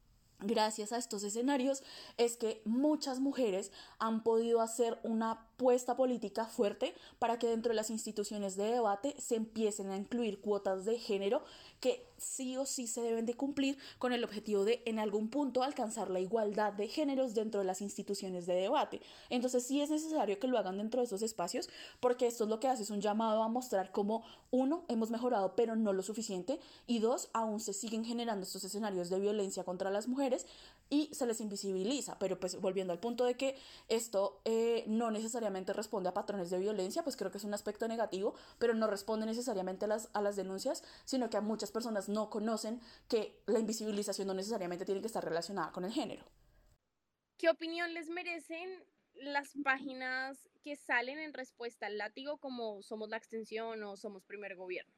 gracias a estos escenarios es que muchas mujeres han podido hacer una apuesta política fuerte para que dentro de las instituciones de debate se empiecen a incluir cuotas de género que sí o sí se deben de cumplir con el objetivo de en algún punto alcanzar la igualdad de géneros dentro de las instituciones de debate. Entonces sí es necesario que lo hagan dentro de esos espacios porque esto es lo que hace es un llamado a mostrar cómo uno hemos mejorado pero no lo suficiente y dos aún se siguen generando estos escenarios de violencia contra las mujeres y se les invisibiliza. Pero pues volviendo al punto de que esto eh, no necesariamente responde a patrones de violencia, pues creo que es un aspecto negativo, pero no responde necesariamente a las, a las denuncias, sino que a muchas personas no conocen que la invisibilización no necesariamente tiene que estar relacionada con el género. ¿Qué opinión les merecen las páginas que salen en respuesta al látigo como Somos la Extensión o Somos Primer Gobierno?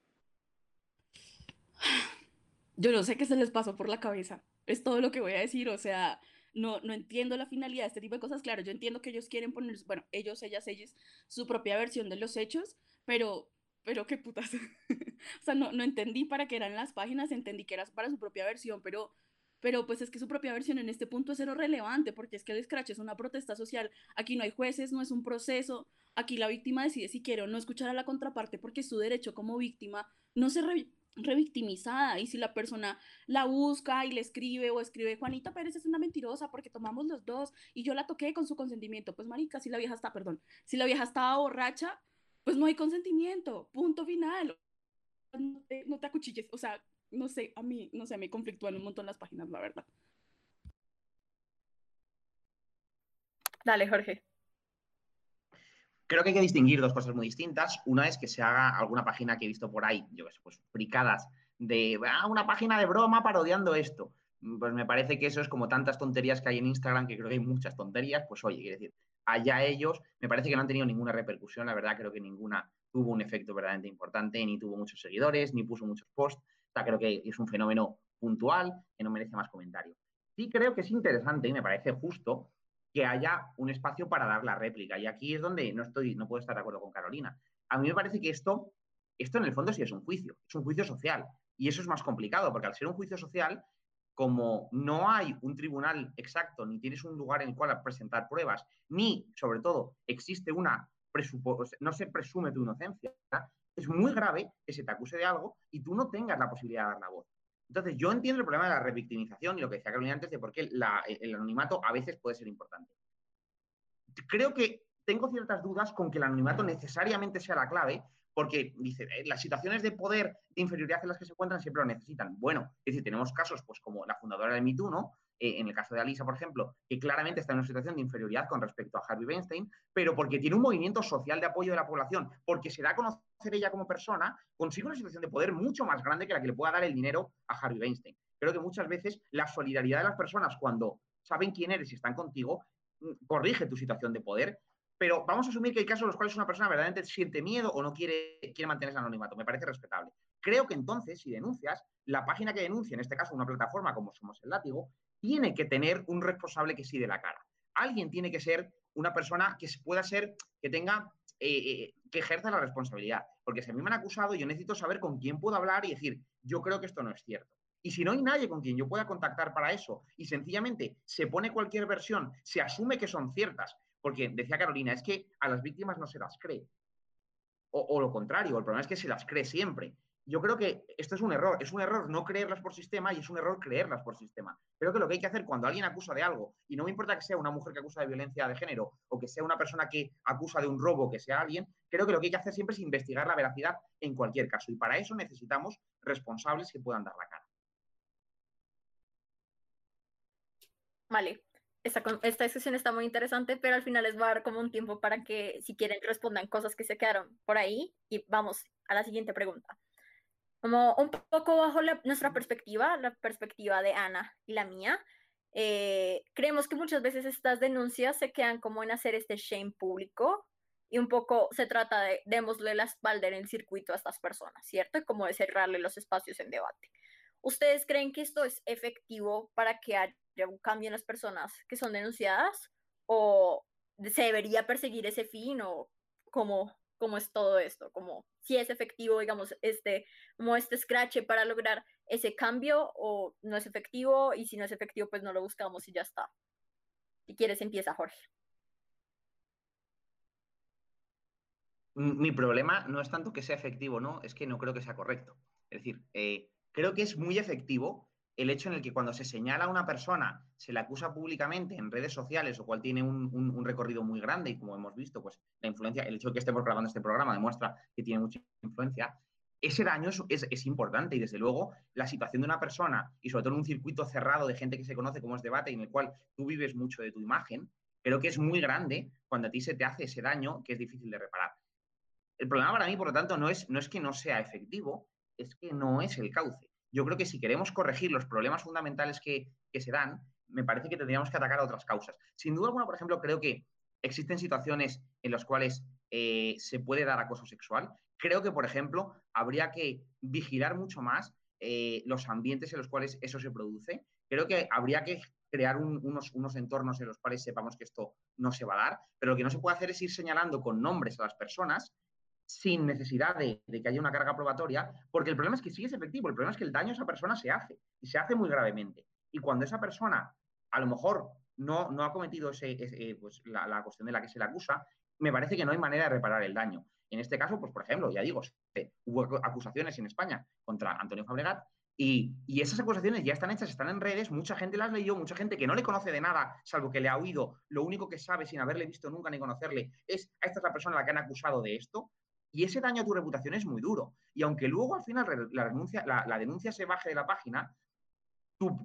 Yo no sé qué se les pasó por la cabeza. Es todo lo que voy a decir. O sea, no, no entiendo la finalidad de este tipo de cosas. Claro, yo entiendo que ellos quieren poner, bueno, ellos, ellas, ellos, su propia versión de los hechos, pero, pero qué putas. o sea, no, no entendí para qué eran las páginas, entendí que era para su propia versión, pero, pero pues es que su propia versión en este punto es cero relevante, porque es que el scratch es una protesta social. Aquí no hay jueces, no es un proceso. Aquí la víctima decide si quiere o no escuchar a la contraparte porque su derecho como víctima no se, revictimizada y si la persona la busca y le escribe o escribe Juanita Pérez es una mentirosa porque tomamos los dos y yo la toqué con su consentimiento, pues marica, si la vieja está, perdón, si la vieja estaba borracha, pues no hay consentimiento, punto final. No te, no te acuchilles, o sea, no sé, a mí, no sé, me conflictúan un montón las páginas, la verdad. Dale, Jorge creo que hay que distinguir dos cosas muy distintas. Una es que se haga alguna página que he visto por ahí, yo qué sé, pues fricadas, de ah, una página de broma parodiando esto. Pues me parece que eso es como tantas tonterías que hay en Instagram, que creo que hay muchas tonterías, pues oye, quiere decir, allá ellos, me parece que no han tenido ninguna repercusión, la verdad creo que ninguna tuvo un efecto verdaderamente importante, ni tuvo muchos seguidores, ni puso muchos posts, o sea, creo que es un fenómeno puntual que no merece más comentario. Sí creo que es interesante y me parece justo que haya un espacio para dar la réplica. Y aquí es donde no estoy, no puedo estar de acuerdo con Carolina. A mí me parece que esto, esto en el fondo sí es un juicio, es un juicio social. Y eso es más complicado, porque al ser un juicio social, como no hay un tribunal exacto, ni tienes un lugar en el cual presentar pruebas, ni, sobre todo, existe una no se presume tu inocencia, es muy grave que se te acuse de algo y tú no tengas la posibilidad de dar la voz. Entonces, yo entiendo el problema de la revictimización y lo que decía Carolina antes de por qué el anonimato a veces puede ser importante. Creo que tengo ciertas dudas con que el anonimato necesariamente sea la clave, porque dice, eh, las situaciones de poder, de inferioridad en las que se encuentran siempre lo necesitan. Bueno, es decir, tenemos casos pues como la fundadora de MeToo, ¿no? Eh, en el caso de Alisa, por ejemplo, que claramente está en una situación de inferioridad con respecto a Harvey Weinstein, pero porque tiene un movimiento social de apoyo de la población, porque se da a conocer ella como persona, consigue una situación de poder mucho más grande que la que le pueda dar el dinero a Harvey Weinstein. Creo que muchas veces la solidaridad de las personas cuando saben quién eres y están contigo, mm, corrige tu situación de poder, pero vamos a asumir que hay casos en los cuales una persona verdaderamente siente miedo o no quiere, quiere mantener ese anonimato. Me parece respetable. Creo que entonces, si denuncias, la página que denuncia, en este caso una plataforma como Somos el Látigo, tiene que tener un responsable que sí de la cara. Alguien tiene que ser una persona que pueda ser, que tenga, eh, eh, que ejerza la responsabilidad. Porque si a mí me han acusado, yo necesito saber con quién puedo hablar y decir, yo creo que esto no es cierto. Y si no hay nadie con quien yo pueda contactar para eso y sencillamente se pone cualquier versión, se asume que son ciertas, porque decía Carolina, es que a las víctimas no se las cree. O, lo contrario, el problema es que se las cree siempre yo creo que esto es un error. Es un error no creerlas por sistema y es un error creerlas por sistema. Creo que lo que hay que hacer cuando alguien acusa de algo, y no me importa que sea una mujer que acusa de violencia de género o que sea una persona que acusa de un robo, que sea alguien, creo que lo que hay que hacer siempre es investigar la veracidad en cualquier caso. Y para eso necesitamos responsables que puedan dar la cara. Vale. Esta, esta discusión está muy interesante, pero al final les va a dar como un tiempo para que, si quieren, respondan cosas que se quedaron por ahí. Y vamos a la siguiente pregunta como un poco bajo nuestra perspectiva, la perspectiva de Ana y la mía, eh, creemos que muchas veces estas denuncias se quedan como en hacer este shame público y un poco se trata de démosle la espalda en el circuito a estas personas, ¿cierto? Y como de cerrarle los espacios en debate. ¿Ustedes creen que esto es efectivo para que haya un cambio en las personas que son denunciadas? ¿O se debería perseguir ese fin? ¿O cómo, cómo es todo esto? Como si es efectivo, digamos, este, como este scratch para lograr ese cambio o no es efectivo y si no es efectivo, pues no lo buscamos y ya está. Si quieres, empieza Jorge. mi problema no es tanto que sea efectivo, no, es que no creo que sea correcto. Es decir, eh, creo que es muy efectivo el hecho en el que cuando se señala a una persona, se la acusa públicamente en redes sociales, o cual tiene un, recorrido muy grande, y como hemos visto, pues la influencia, el hecho de que estemos grabando este programa demuestra que tiene mucha influencia, ese daño es, importante y desde luego la situación de una persona y sobre todo en un circuito cerrado de gente que se conoce como es debate y en el cual tú vives mucho de tu imagen, creo que es muy grande cuando a ti se te hace ese daño que es difícil de reparar. El problema para mí, por lo tanto, no es, no es que no sea efectivo, es que no es el cauce. Yo creo que si queremos corregir los problemas fundamentales que, se dan, me parece que tendríamos que atacar a otras causas. Sin duda alguna, por ejemplo, creo que existen situaciones en las cuales eh, se puede dar acoso sexual. Creo que, por ejemplo, habría que vigilar mucho más eh, los ambientes en los cuales eso se produce. Creo que habría que crear unos, unos entornos en los cuales sepamos que esto no se va a dar, pero lo que no se puede hacer es ir señalando con nombres a las personas sin necesidad de, que haya una carga probatoria, porque el problema es que sí es efectivo, el problema es que el daño a esa persona se hace y se hace muy gravemente. Y cuando esa persona a lo mejor no, ha cometido ese, eh, pues, la, cuestión de la que se le acusa, me parece que no hay manera de reparar el daño. En este caso, pues por ejemplo, ya digo, hubo acusaciones en España contra Antonio Fabregat y, y, esas acusaciones ya están hechas, están en redes, mucha gente las leyó, mucha gente que no le conoce de nada, salvo que le ha oído, lo único que sabe sin haberle visto nunca ni conocerle es, a esta es la persona a la que han acusado de esto, y ese daño a tu reputación es muy duro. Y aunque luego al final la, denuncia, se baje de la página,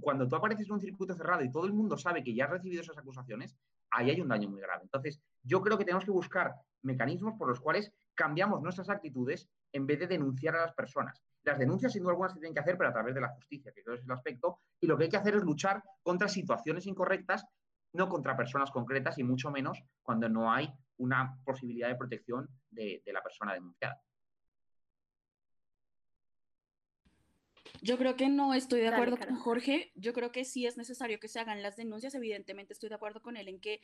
cuando tú apareces en un circuito cerrado y todo el mundo sabe que ya has recibido esas acusaciones, ahí hay un daño muy grave. Entonces, yo creo que tenemos que buscar mecanismos por los cuales cambiamos nuestras actitudes en vez de denunciar a las personas. Las denuncias, sin duda alguna, se tienen que hacer, pero a través de la justicia, que creo que es el aspecto. Y lo que hay que hacer es luchar contra situaciones incorrectas, no contra personas concretas y mucho menos cuando no hay una posibilidad de protección de, la persona denunciada. Yo creo que no estoy de acuerdo con Jorge. Yo creo que sí es necesario que se hagan las denuncias. Evidentemente estoy de acuerdo con él en que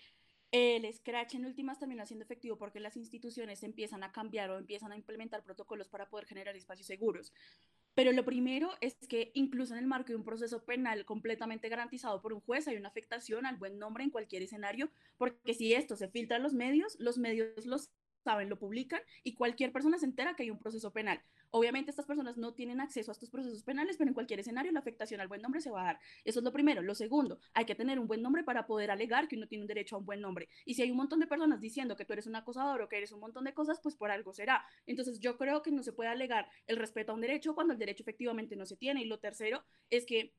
el scratch en últimas termina siendo efectivo porque las instituciones empiezan a cambiar o empiezan a implementar protocolos para poder generar espacios seguros. Pero lo primero es que incluso en el marco de un proceso penal completamente garantizado por un juez hay una afectación al buen nombre en cualquier escenario, porque si esto se filtra a los medios, los medios los saben, lo publican y cualquier persona se entera que hay un proceso penal. Obviamente estas personas no tienen acceso a estos procesos penales, pero en cualquier escenario la afectación al buen nombre se va a dar. Eso es lo primero. Lo segundo, hay que tener un buen nombre para poder alegar que uno tiene un derecho a un buen nombre. Y si hay un montón de personas diciendo que tú eres un acosador o que eres un montón de cosas, pues por algo será. Entonces yo creo que no se puede alegar el respeto a un derecho cuando el derecho efectivamente no se tiene. Y lo tercero es que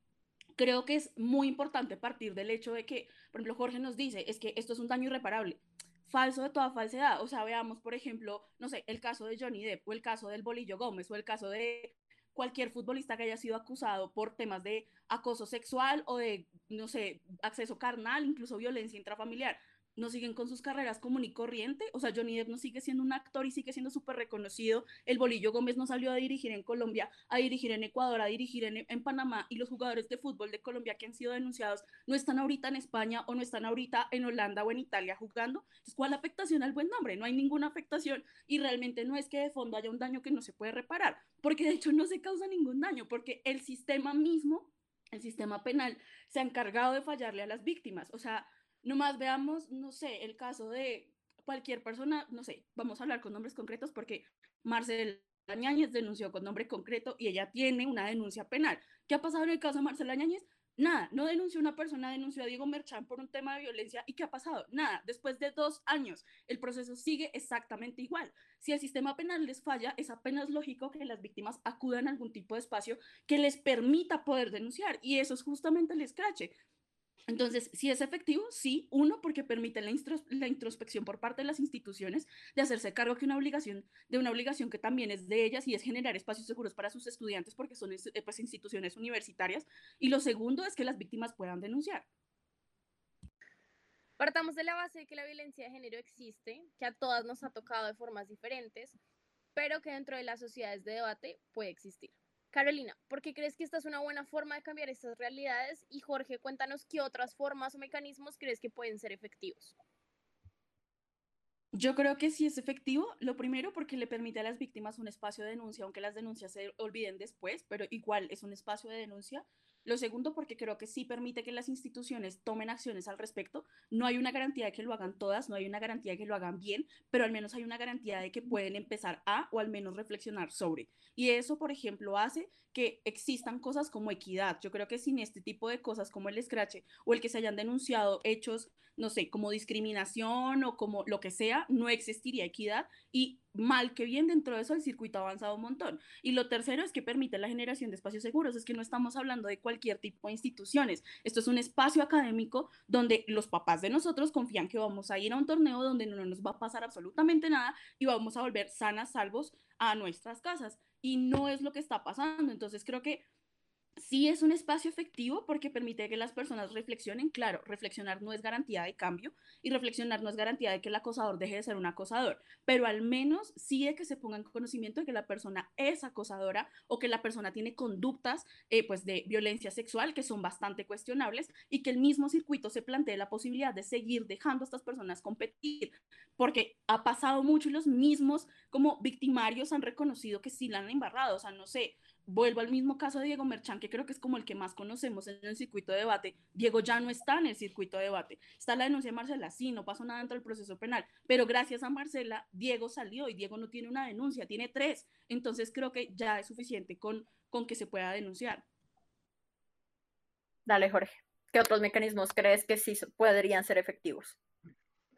creo que es muy importante partir del hecho de que, por ejemplo, Jorge nos dice, es que esto es un daño irreparable falso de toda falsedad. O sea, veamos, por ejemplo, no sé, el caso de Johnny Depp o el caso del Bolillo Gómez o el caso de cualquier futbolista que haya sido acusado por temas de acoso sexual o de, no sé, acceso carnal, incluso violencia intrafamiliar no siguen con sus carreras común y corriente. O sea, Johnny Depp no sigue siendo un actor y sigue siendo súper reconocido. El Bolillo Gómez no salió a dirigir en Colombia, a dirigir en Ecuador, a dirigir en, en, Panamá. Y los jugadores de fútbol de Colombia que han sido denunciados no están ahorita en España o no están ahorita en Holanda o en Italia jugando. Entonces, ¿cuál afectación al buen nombre? No hay ninguna afectación y realmente no es que de fondo haya un daño que no se puede reparar, porque de hecho no se causa ningún daño, porque el sistema mismo, el sistema penal, se ha encargado de fallarle a las víctimas. O sea, Nomás veamos, no sé, el caso de cualquier persona, no sé, vamos a hablar con nombres concretos porque Marcela Ñáñez denunció con nombre concreto y ella tiene una denuncia penal. ¿Qué ha pasado en el caso de Marcela Ñáñez? Nada, no denunció una persona, denunció a Diego Merchán por un tema de violencia y ¿qué ha pasado? Nada, después de dos años el proceso sigue exactamente igual. Si el sistema penal les falla, es apenas lógico que las víctimas acudan a algún tipo de espacio que les permita poder denunciar y eso es justamente el escrache. Entonces, si es efectivo, sí, uno, porque permite la, introspección por parte de las instituciones de hacerse cargo que una obligación, de una obligación que también es de ellas y es generar espacios seguros para sus estudiantes porque son eh, pues, instituciones universitarias. Y lo segundo es que las víctimas puedan denunciar. Partamos de la base de que la violencia de género existe, que a todas nos ha tocado de formas diferentes, pero que dentro de las sociedades de debate puede existir. Carolina, ¿por qué crees que esta es una buena forma de cambiar estas realidades? Y Jorge, cuéntanos qué otras formas o mecanismos crees que pueden ser efectivos. Yo creo que sí es efectivo. Lo primero porque le permite a las víctimas un espacio de denuncia, aunque las denuncias se olviden después, pero igual es un espacio de denuncia. Lo segundo, porque creo que sí permite que las instituciones tomen acciones al respecto. No hay una garantía de que lo hagan todas, no hay una garantía de que lo hagan bien, pero al menos hay una garantía de que pueden empezar a o al menos reflexionar sobre. Y eso, por ejemplo, hace que existan cosas como equidad. Yo creo que sin este tipo de cosas como el escrache o el que se hayan denunciado hechos, no sé, como discriminación o como lo que sea, no existiría equidad y mal que bien dentro de eso el circuito ha avanzado un montón. Y lo tercero es que permite la generación de espacios seguros. Es que no estamos hablando de cualquier tipo de instituciones. Esto es un espacio académico donde los papás de nosotros confían que vamos a ir a un torneo donde no nos va a pasar absolutamente nada y vamos a volver sanas, salvos a nuestras casas y no es lo que está pasando. Entonces creo que sí es un espacio efectivo porque permite que las personas reflexionen. Claro, reflexionar no es garantía de cambio y reflexionar no es garantía de que el acosador deje de ser un acosador, pero al menos sí de que se ponga en conocimiento de que la persona es acosadora o que la persona tiene conductas eh, pues de violencia sexual que son bastante cuestionables y que el mismo circuito se plantee la posibilidad de seguir dejando a estas personas competir porque ha pasado mucho y los mismos como victimarios han reconocido que sí la han embarrado, o sea, no sé, vuelvo al mismo caso de Diego Merchán, que creo que es como el que más conocemos en el circuito de debate. Diego ya no está en el circuito de debate. Está la denuncia de Marcela, sí, no pasó nada dentro del proceso penal, pero gracias a Marcela, Diego salió y Diego no tiene una denuncia, tiene tres. Entonces creo que ya es suficiente con, con que se pueda denunciar. Dale, Jorge. ¿Qué otros mecanismos crees que sí podrían ser efectivos?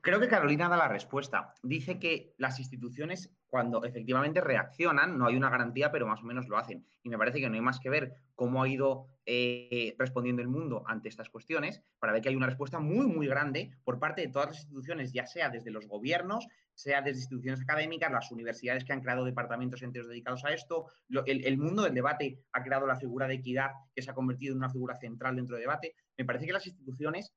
Creo que Carolina da la respuesta. Dice que las instituciones, cuando efectivamente reaccionan, no hay una garantía, pero más o menos lo hacen. Y me parece que no hay más que ver cómo ha ido eh, respondiendo el mundo ante estas cuestiones para ver que hay una respuesta muy, muy grande por parte de todas las instituciones, ya sea desde los gobiernos, sea desde instituciones académicas, las universidades que han creado departamentos enteros dedicados a esto, el, el mundo del debate ha creado la figura de equidad que se ha convertido en una figura central dentro del debate. Me parece que las instituciones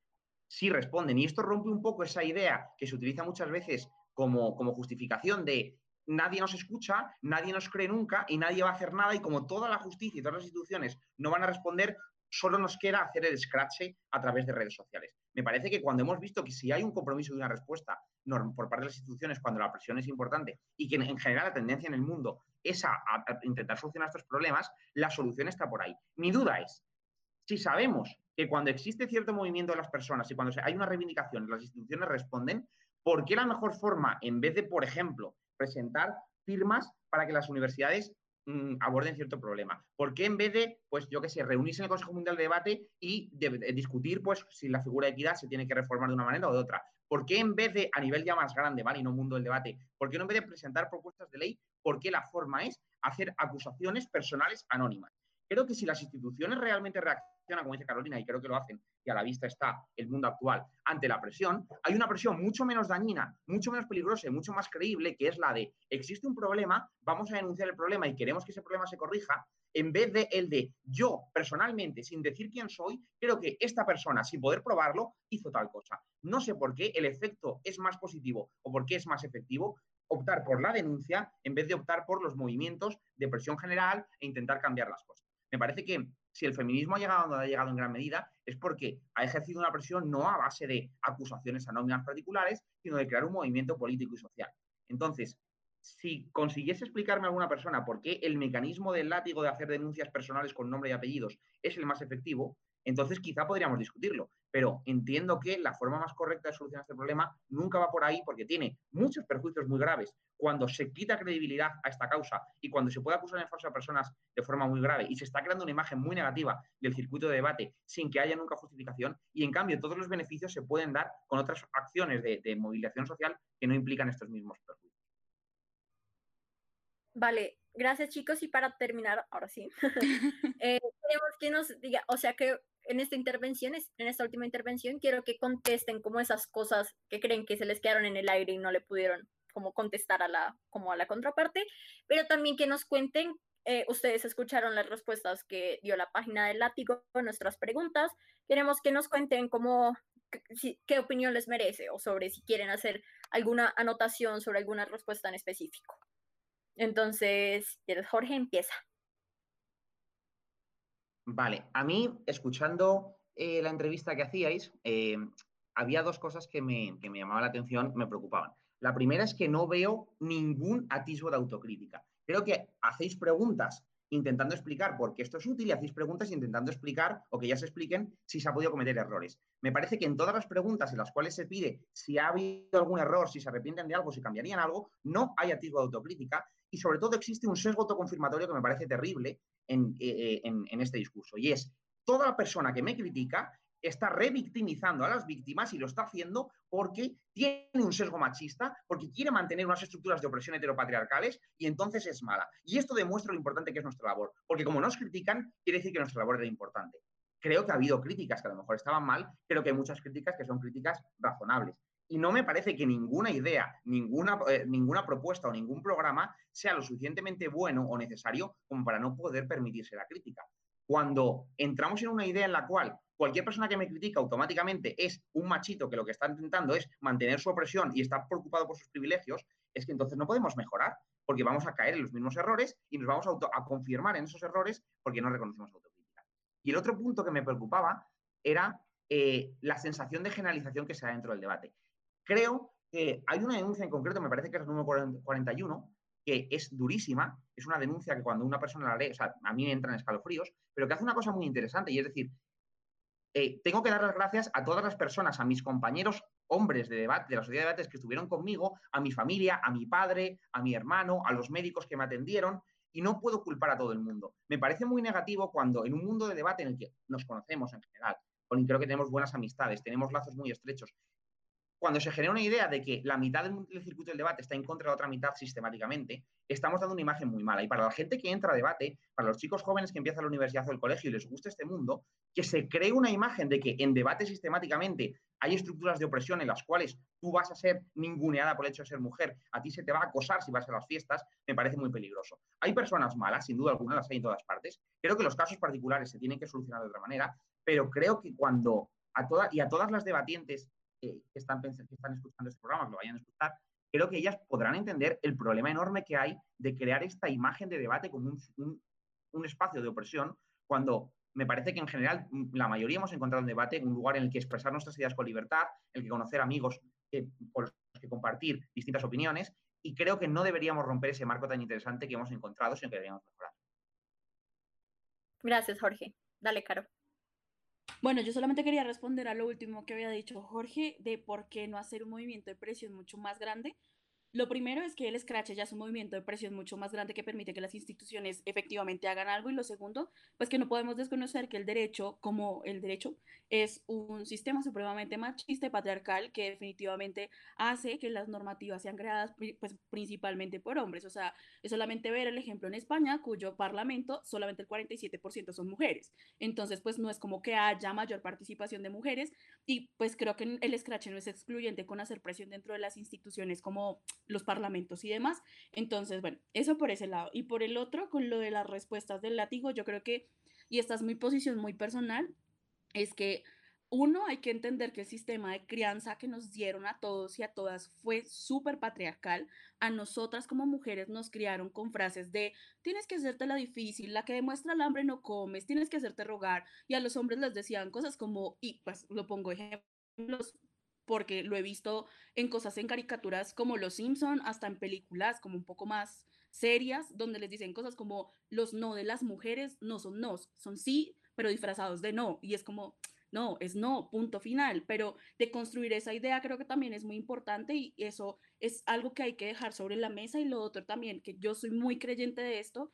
sí responden. Y esto rompe un poco esa idea que se utiliza muchas veces como, como justificación de nadie nos escucha, nadie nos cree nunca y nadie va a hacer nada y como toda la justicia y todas las instituciones no van a responder, solo nos queda hacer el scratch a través de redes sociales. Me parece que cuando hemos visto que si hay un compromiso de una respuesta por parte de las instituciones, cuando la presión es importante y que en general la tendencia en el mundo es a intentar solucionar estos problemas, la solución está por ahí. Mi duda es, si sabemos que cuando existe cierto movimiento de las personas y cuando hay una reivindicación, las instituciones responden, ¿por qué la mejor forma, en vez de, por ejemplo, presentar firmas para que las universidades mm, aborden cierto problema? ¿Por qué en vez de, pues yo qué sé, reunirse en el Consejo Mundial de Debate y discutir, pues, si la figura de equidad se tiene que reformar de una manera o de otra? ¿Por qué en vez de, a nivel ya más grande, ¿vale? Y no mundo del debate, ¿por qué no en vez de presentar propuestas de ley, por qué la forma es hacer acusaciones personales anónimas? Creo que si las instituciones realmente reaccionan como dice Carolina, y creo que lo hacen, y a la vista está el mundo actual, ante la presión, hay una presión mucho menos dañina, mucho menos peligrosa y mucho más creíble, que es la de, existe un problema, vamos a denunciar el problema y queremos que ese problema se corrija, en vez de el de yo personalmente, sin decir quién soy, creo que esta persona, sin poder probarlo, hizo tal cosa. No sé por qué el efecto es más positivo o por qué es más efectivo optar por la denuncia en vez de optar por los movimientos de presión general e intentar cambiar las cosas. Me parece que si el feminismo ha llegado donde ha llegado en gran medida, es porque ha ejercido una presión no a base de acusaciones anónimas particulares, sino de crear un movimiento político y social. Entonces, si consiguiese explicarme a alguna persona por qué el mecanismo del látigo de hacer denuncias personales con nombre y apellidos es el más efectivo, entonces quizá podríamos discutirlo. Pero entiendo que la forma más correcta de solucionar este problema nunca va por ahí porque tiene muchos perjuicios muy graves cuando se quita credibilidad a esta causa y cuando se puede acusar en falso a personas de forma muy grave y se está creando una imagen muy negativa del circuito de debate sin que haya nunca justificación y en cambio todos los beneficios se pueden dar con otras acciones de, movilización social que no implican estos mismos perjuicios. Vale, gracias chicos y para terminar, ahora sí, eh, queremos que nos diga, o sea que en esta intervención, en esta última intervención, quiero que contesten como esas cosas que creen que se les quedaron en el aire y no le pudieron como contestar a la, como a la contraparte, pero también que nos cuenten, eh, ustedes escucharon las respuestas que dio la página del látigo, nuestras preguntas, queremos que nos cuenten cómo, qué opinión les merece o sobre si quieren hacer alguna anotación sobre alguna respuesta en específico. Entonces, Jorge empieza. Vale, a mí, escuchando eh, la entrevista que hacíais, eh, había dos cosas que me, que me llamaban la atención, me preocupaban. La primera es que no veo ningún atisbo de autocrítica. Creo que hacéis preguntas intentando explicar por qué esto es útil y hacéis preguntas intentando explicar o que ya se expliquen si se ha podido cometer errores. Me parece que en todas las preguntas en las cuales se pide si ha habido algún error, si se arrepienten de algo, si cambiarían algo, no hay atisbo de autocrítica y sobre todo existe un sesgo autoconfirmatorio que me parece terrible en, eh, en, en este discurso y es toda la persona que me critica está revictimizando a las víctimas y lo está haciendo porque tiene un sesgo machista, porque quiere mantener unas estructuras de opresión heteropatriarcales y entonces es mala. Y esto demuestra lo importante que es nuestra labor, porque como nos critican, quiere decir que nuestra labor era importante. Creo que ha habido críticas que a lo mejor estaban mal, pero que hay muchas críticas que son críticas razonables. Y no me parece que ninguna idea, ninguna, eh, ninguna propuesta o ningún programa sea lo suficientemente bueno o necesario como para no poder permitirse la crítica. Cuando entramos en una idea en la cual cualquier persona que me critica automáticamente es un machito que lo que está intentando es mantener su opresión y está preocupado por sus privilegios, es que entonces no podemos mejorar, porque vamos a caer en los mismos errores y nos vamos a, confirmar en esos errores porque no reconocemos autocrítica. Y el otro punto que me preocupaba era eh, la sensación de generalización que se da dentro del debate. Creo que hay una denuncia en concreto, me parece que es el número 41, que es durísima, es una denuncia que cuando una persona la lee, o sea, a mí me entran escalofríos, pero que hace una cosa muy interesante y es decir, eh, tengo que dar las gracias a todas las personas, a mis compañeros hombres de debate, de la sociedad de debates que estuvieron conmigo, a mi familia, a mi padre, a mi hermano, a los médicos que me atendieron, y no puedo culpar a todo el mundo. Me parece muy negativo cuando en un mundo de debate en el que nos conocemos en general, con creo que tenemos buenas amistades, tenemos lazos muy estrechos, cuando se genera una idea de que la mitad del, circuito del debate está en contra de la otra mitad sistemáticamente, estamos dando una imagen muy mala. Y para la gente que entra a debate, para los chicos jóvenes que empiezan la universidad o el colegio y les gusta este mundo, que se cree una imagen de que en debate sistemáticamente hay estructuras de opresión en las cuales tú vas a ser ninguneada por el hecho de ser mujer, a ti se te va a acosar si vas a las fiestas, me parece muy peligroso. Hay personas malas, sin duda alguna, las hay en todas partes. Creo que los casos particulares se tienen que solucionar de otra manera, pero creo que cuando a todas y a todas las debatientes que, están, que escuchando este programa, que lo vayan a escuchar, creo que ellas podrán entender el problema enorme que hay de crear esta imagen de debate como un, espacio de opresión, cuando me parece que en general la mayoría hemos encontrado un debate, un lugar en el que expresar nuestras ideas con libertad, en el que conocer amigos eh, con los que compartir distintas opiniones, y creo que no deberíamos romper ese marco tan interesante que hemos encontrado, sino que deberíamos mejorar. Gracias, Jorge. Dale, Caro. Bueno, yo solamente quería responder a lo último que había dicho Jorge de por qué no hacer un movimiento de presión mucho más grande. Lo primero es que el Scratch ya es un movimiento de presión mucho más grande que permite que las instituciones efectivamente hagan algo. Y lo segundo, pues que no podemos desconocer que el derecho, como el derecho, es un sistema supremamente machista y patriarcal que definitivamente hace que las normativas sean creadas pues, principalmente por hombres. O sea, es solamente ver el ejemplo en España, cuyo parlamento solamente el 47% son mujeres. Entonces, pues no es como que haya mayor participación de mujeres y pues creo que el Scratch no es excluyente con hacer presión dentro de las instituciones como los parlamentos y demás. Entonces, bueno, eso por ese lado. Y por el otro, con lo de las respuestas del látigo, yo creo que, y esta es mi posición muy personal, es que uno, hay que entender que el sistema de crianza que nos dieron a todos y a todas fue súper patriarcal. A nosotras como mujeres nos criaron con frases de tienes que hacerte la difícil, la que demuestra el hambre no comes, tienes que hacerte rogar. Y a los hombres les decían cosas como, y pues lo pongo ejemplos porque lo he visto en cosas en caricaturas como Los Simpson, hasta en películas como un poco más serias, donde les dicen cosas como los no de las mujeres no son no, son sí, pero disfrazados de no. Y es como, no, es no, punto final. Pero de construir esa idea creo que también es muy importante y eso es algo que hay que dejar sobre la mesa. Y lo otro también, que yo soy muy creyente de esto,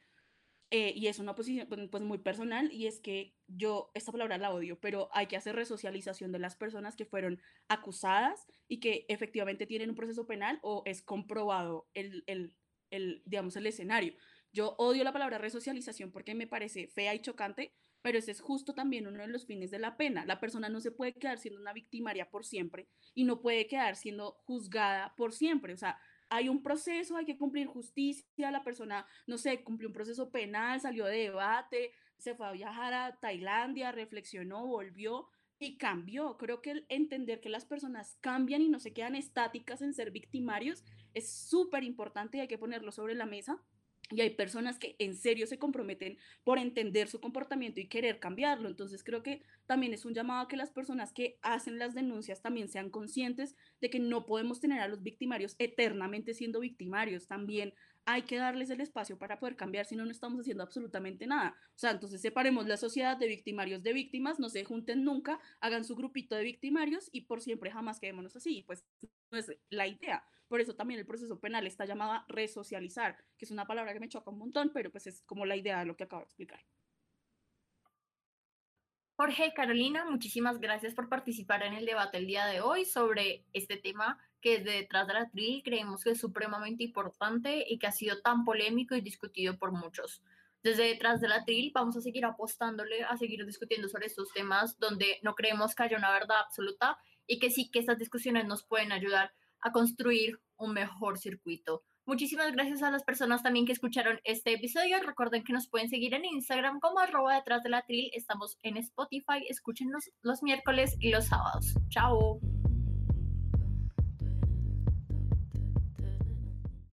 eh, y es una posición pues, pues muy personal y es que yo esta palabra la odio, pero hay que hacer resocialización de las personas que fueron acusadas y que efectivamente tienen un proceso penal o es comprobado el, el, el digamos, el escenario. Yo odio la palabra resocialización porque me parece fea y chocante, pero ese es justo también uno de los fines de la pena. La persona no se puede quedar siendo una victimaria por siempre y no puede quedar siendo juzgada por siempre. O sea, hay un proceso, hay que cumplir justicia, la persona, no sé, cumplió un proceso penal, salió de debate, se fue a viajar a Tailandia, reflexionó, volvió y cambió. Creo que entender que las personas cambian y no se quedan estáticas en ser victimarios es súper importante y hay que ponerlo sobre la mesa y hay personas que en serio se comprometen por entender su comportamiento y querer cambiarlo. Entonces creo que también es un llamado a que las personas que hacen las denuncias también sean conscientes de que no podemos tener a los victimarios eternamente siendo victimarios. También hay que darles el espacio para poder cambiar, si no, no estamos haciendo absolutamente nada. O sea, entonces separemos la sociedad de victimarios de víctimas, no se junten nunca, hagan su grupito de victimarios y por siempre jamás quedémonos así. Pues no es la idea. Por eso también el proceso penal está llamado a resocializar, que es una palabra que me choca un montón, pero pues es como la idea de lo que acabo de explicar. Jorge, Carolina, muchísimas gracias por participar en el debate el día de hoy sobre este tema que desde detrás de la tril creemos que es supremamente importante y que ha sido tan polémico y discutido por muchos. Desde detrás de la tril vamos a seguir apostándole a seguir discutiendo sobre estos temas donde no creemos que haya una verdad absoluta y que sí que estas discusiones nos pueden ayudar a construir un mejor circuito. Muchísimas gracias a las personas también que escucharon este episodio. Recuerden que nos pueden seguir en Instagram como arroba detrás de la tril. Estamos en Spotify. Escúchenos los miércoles y los sábados. Chao.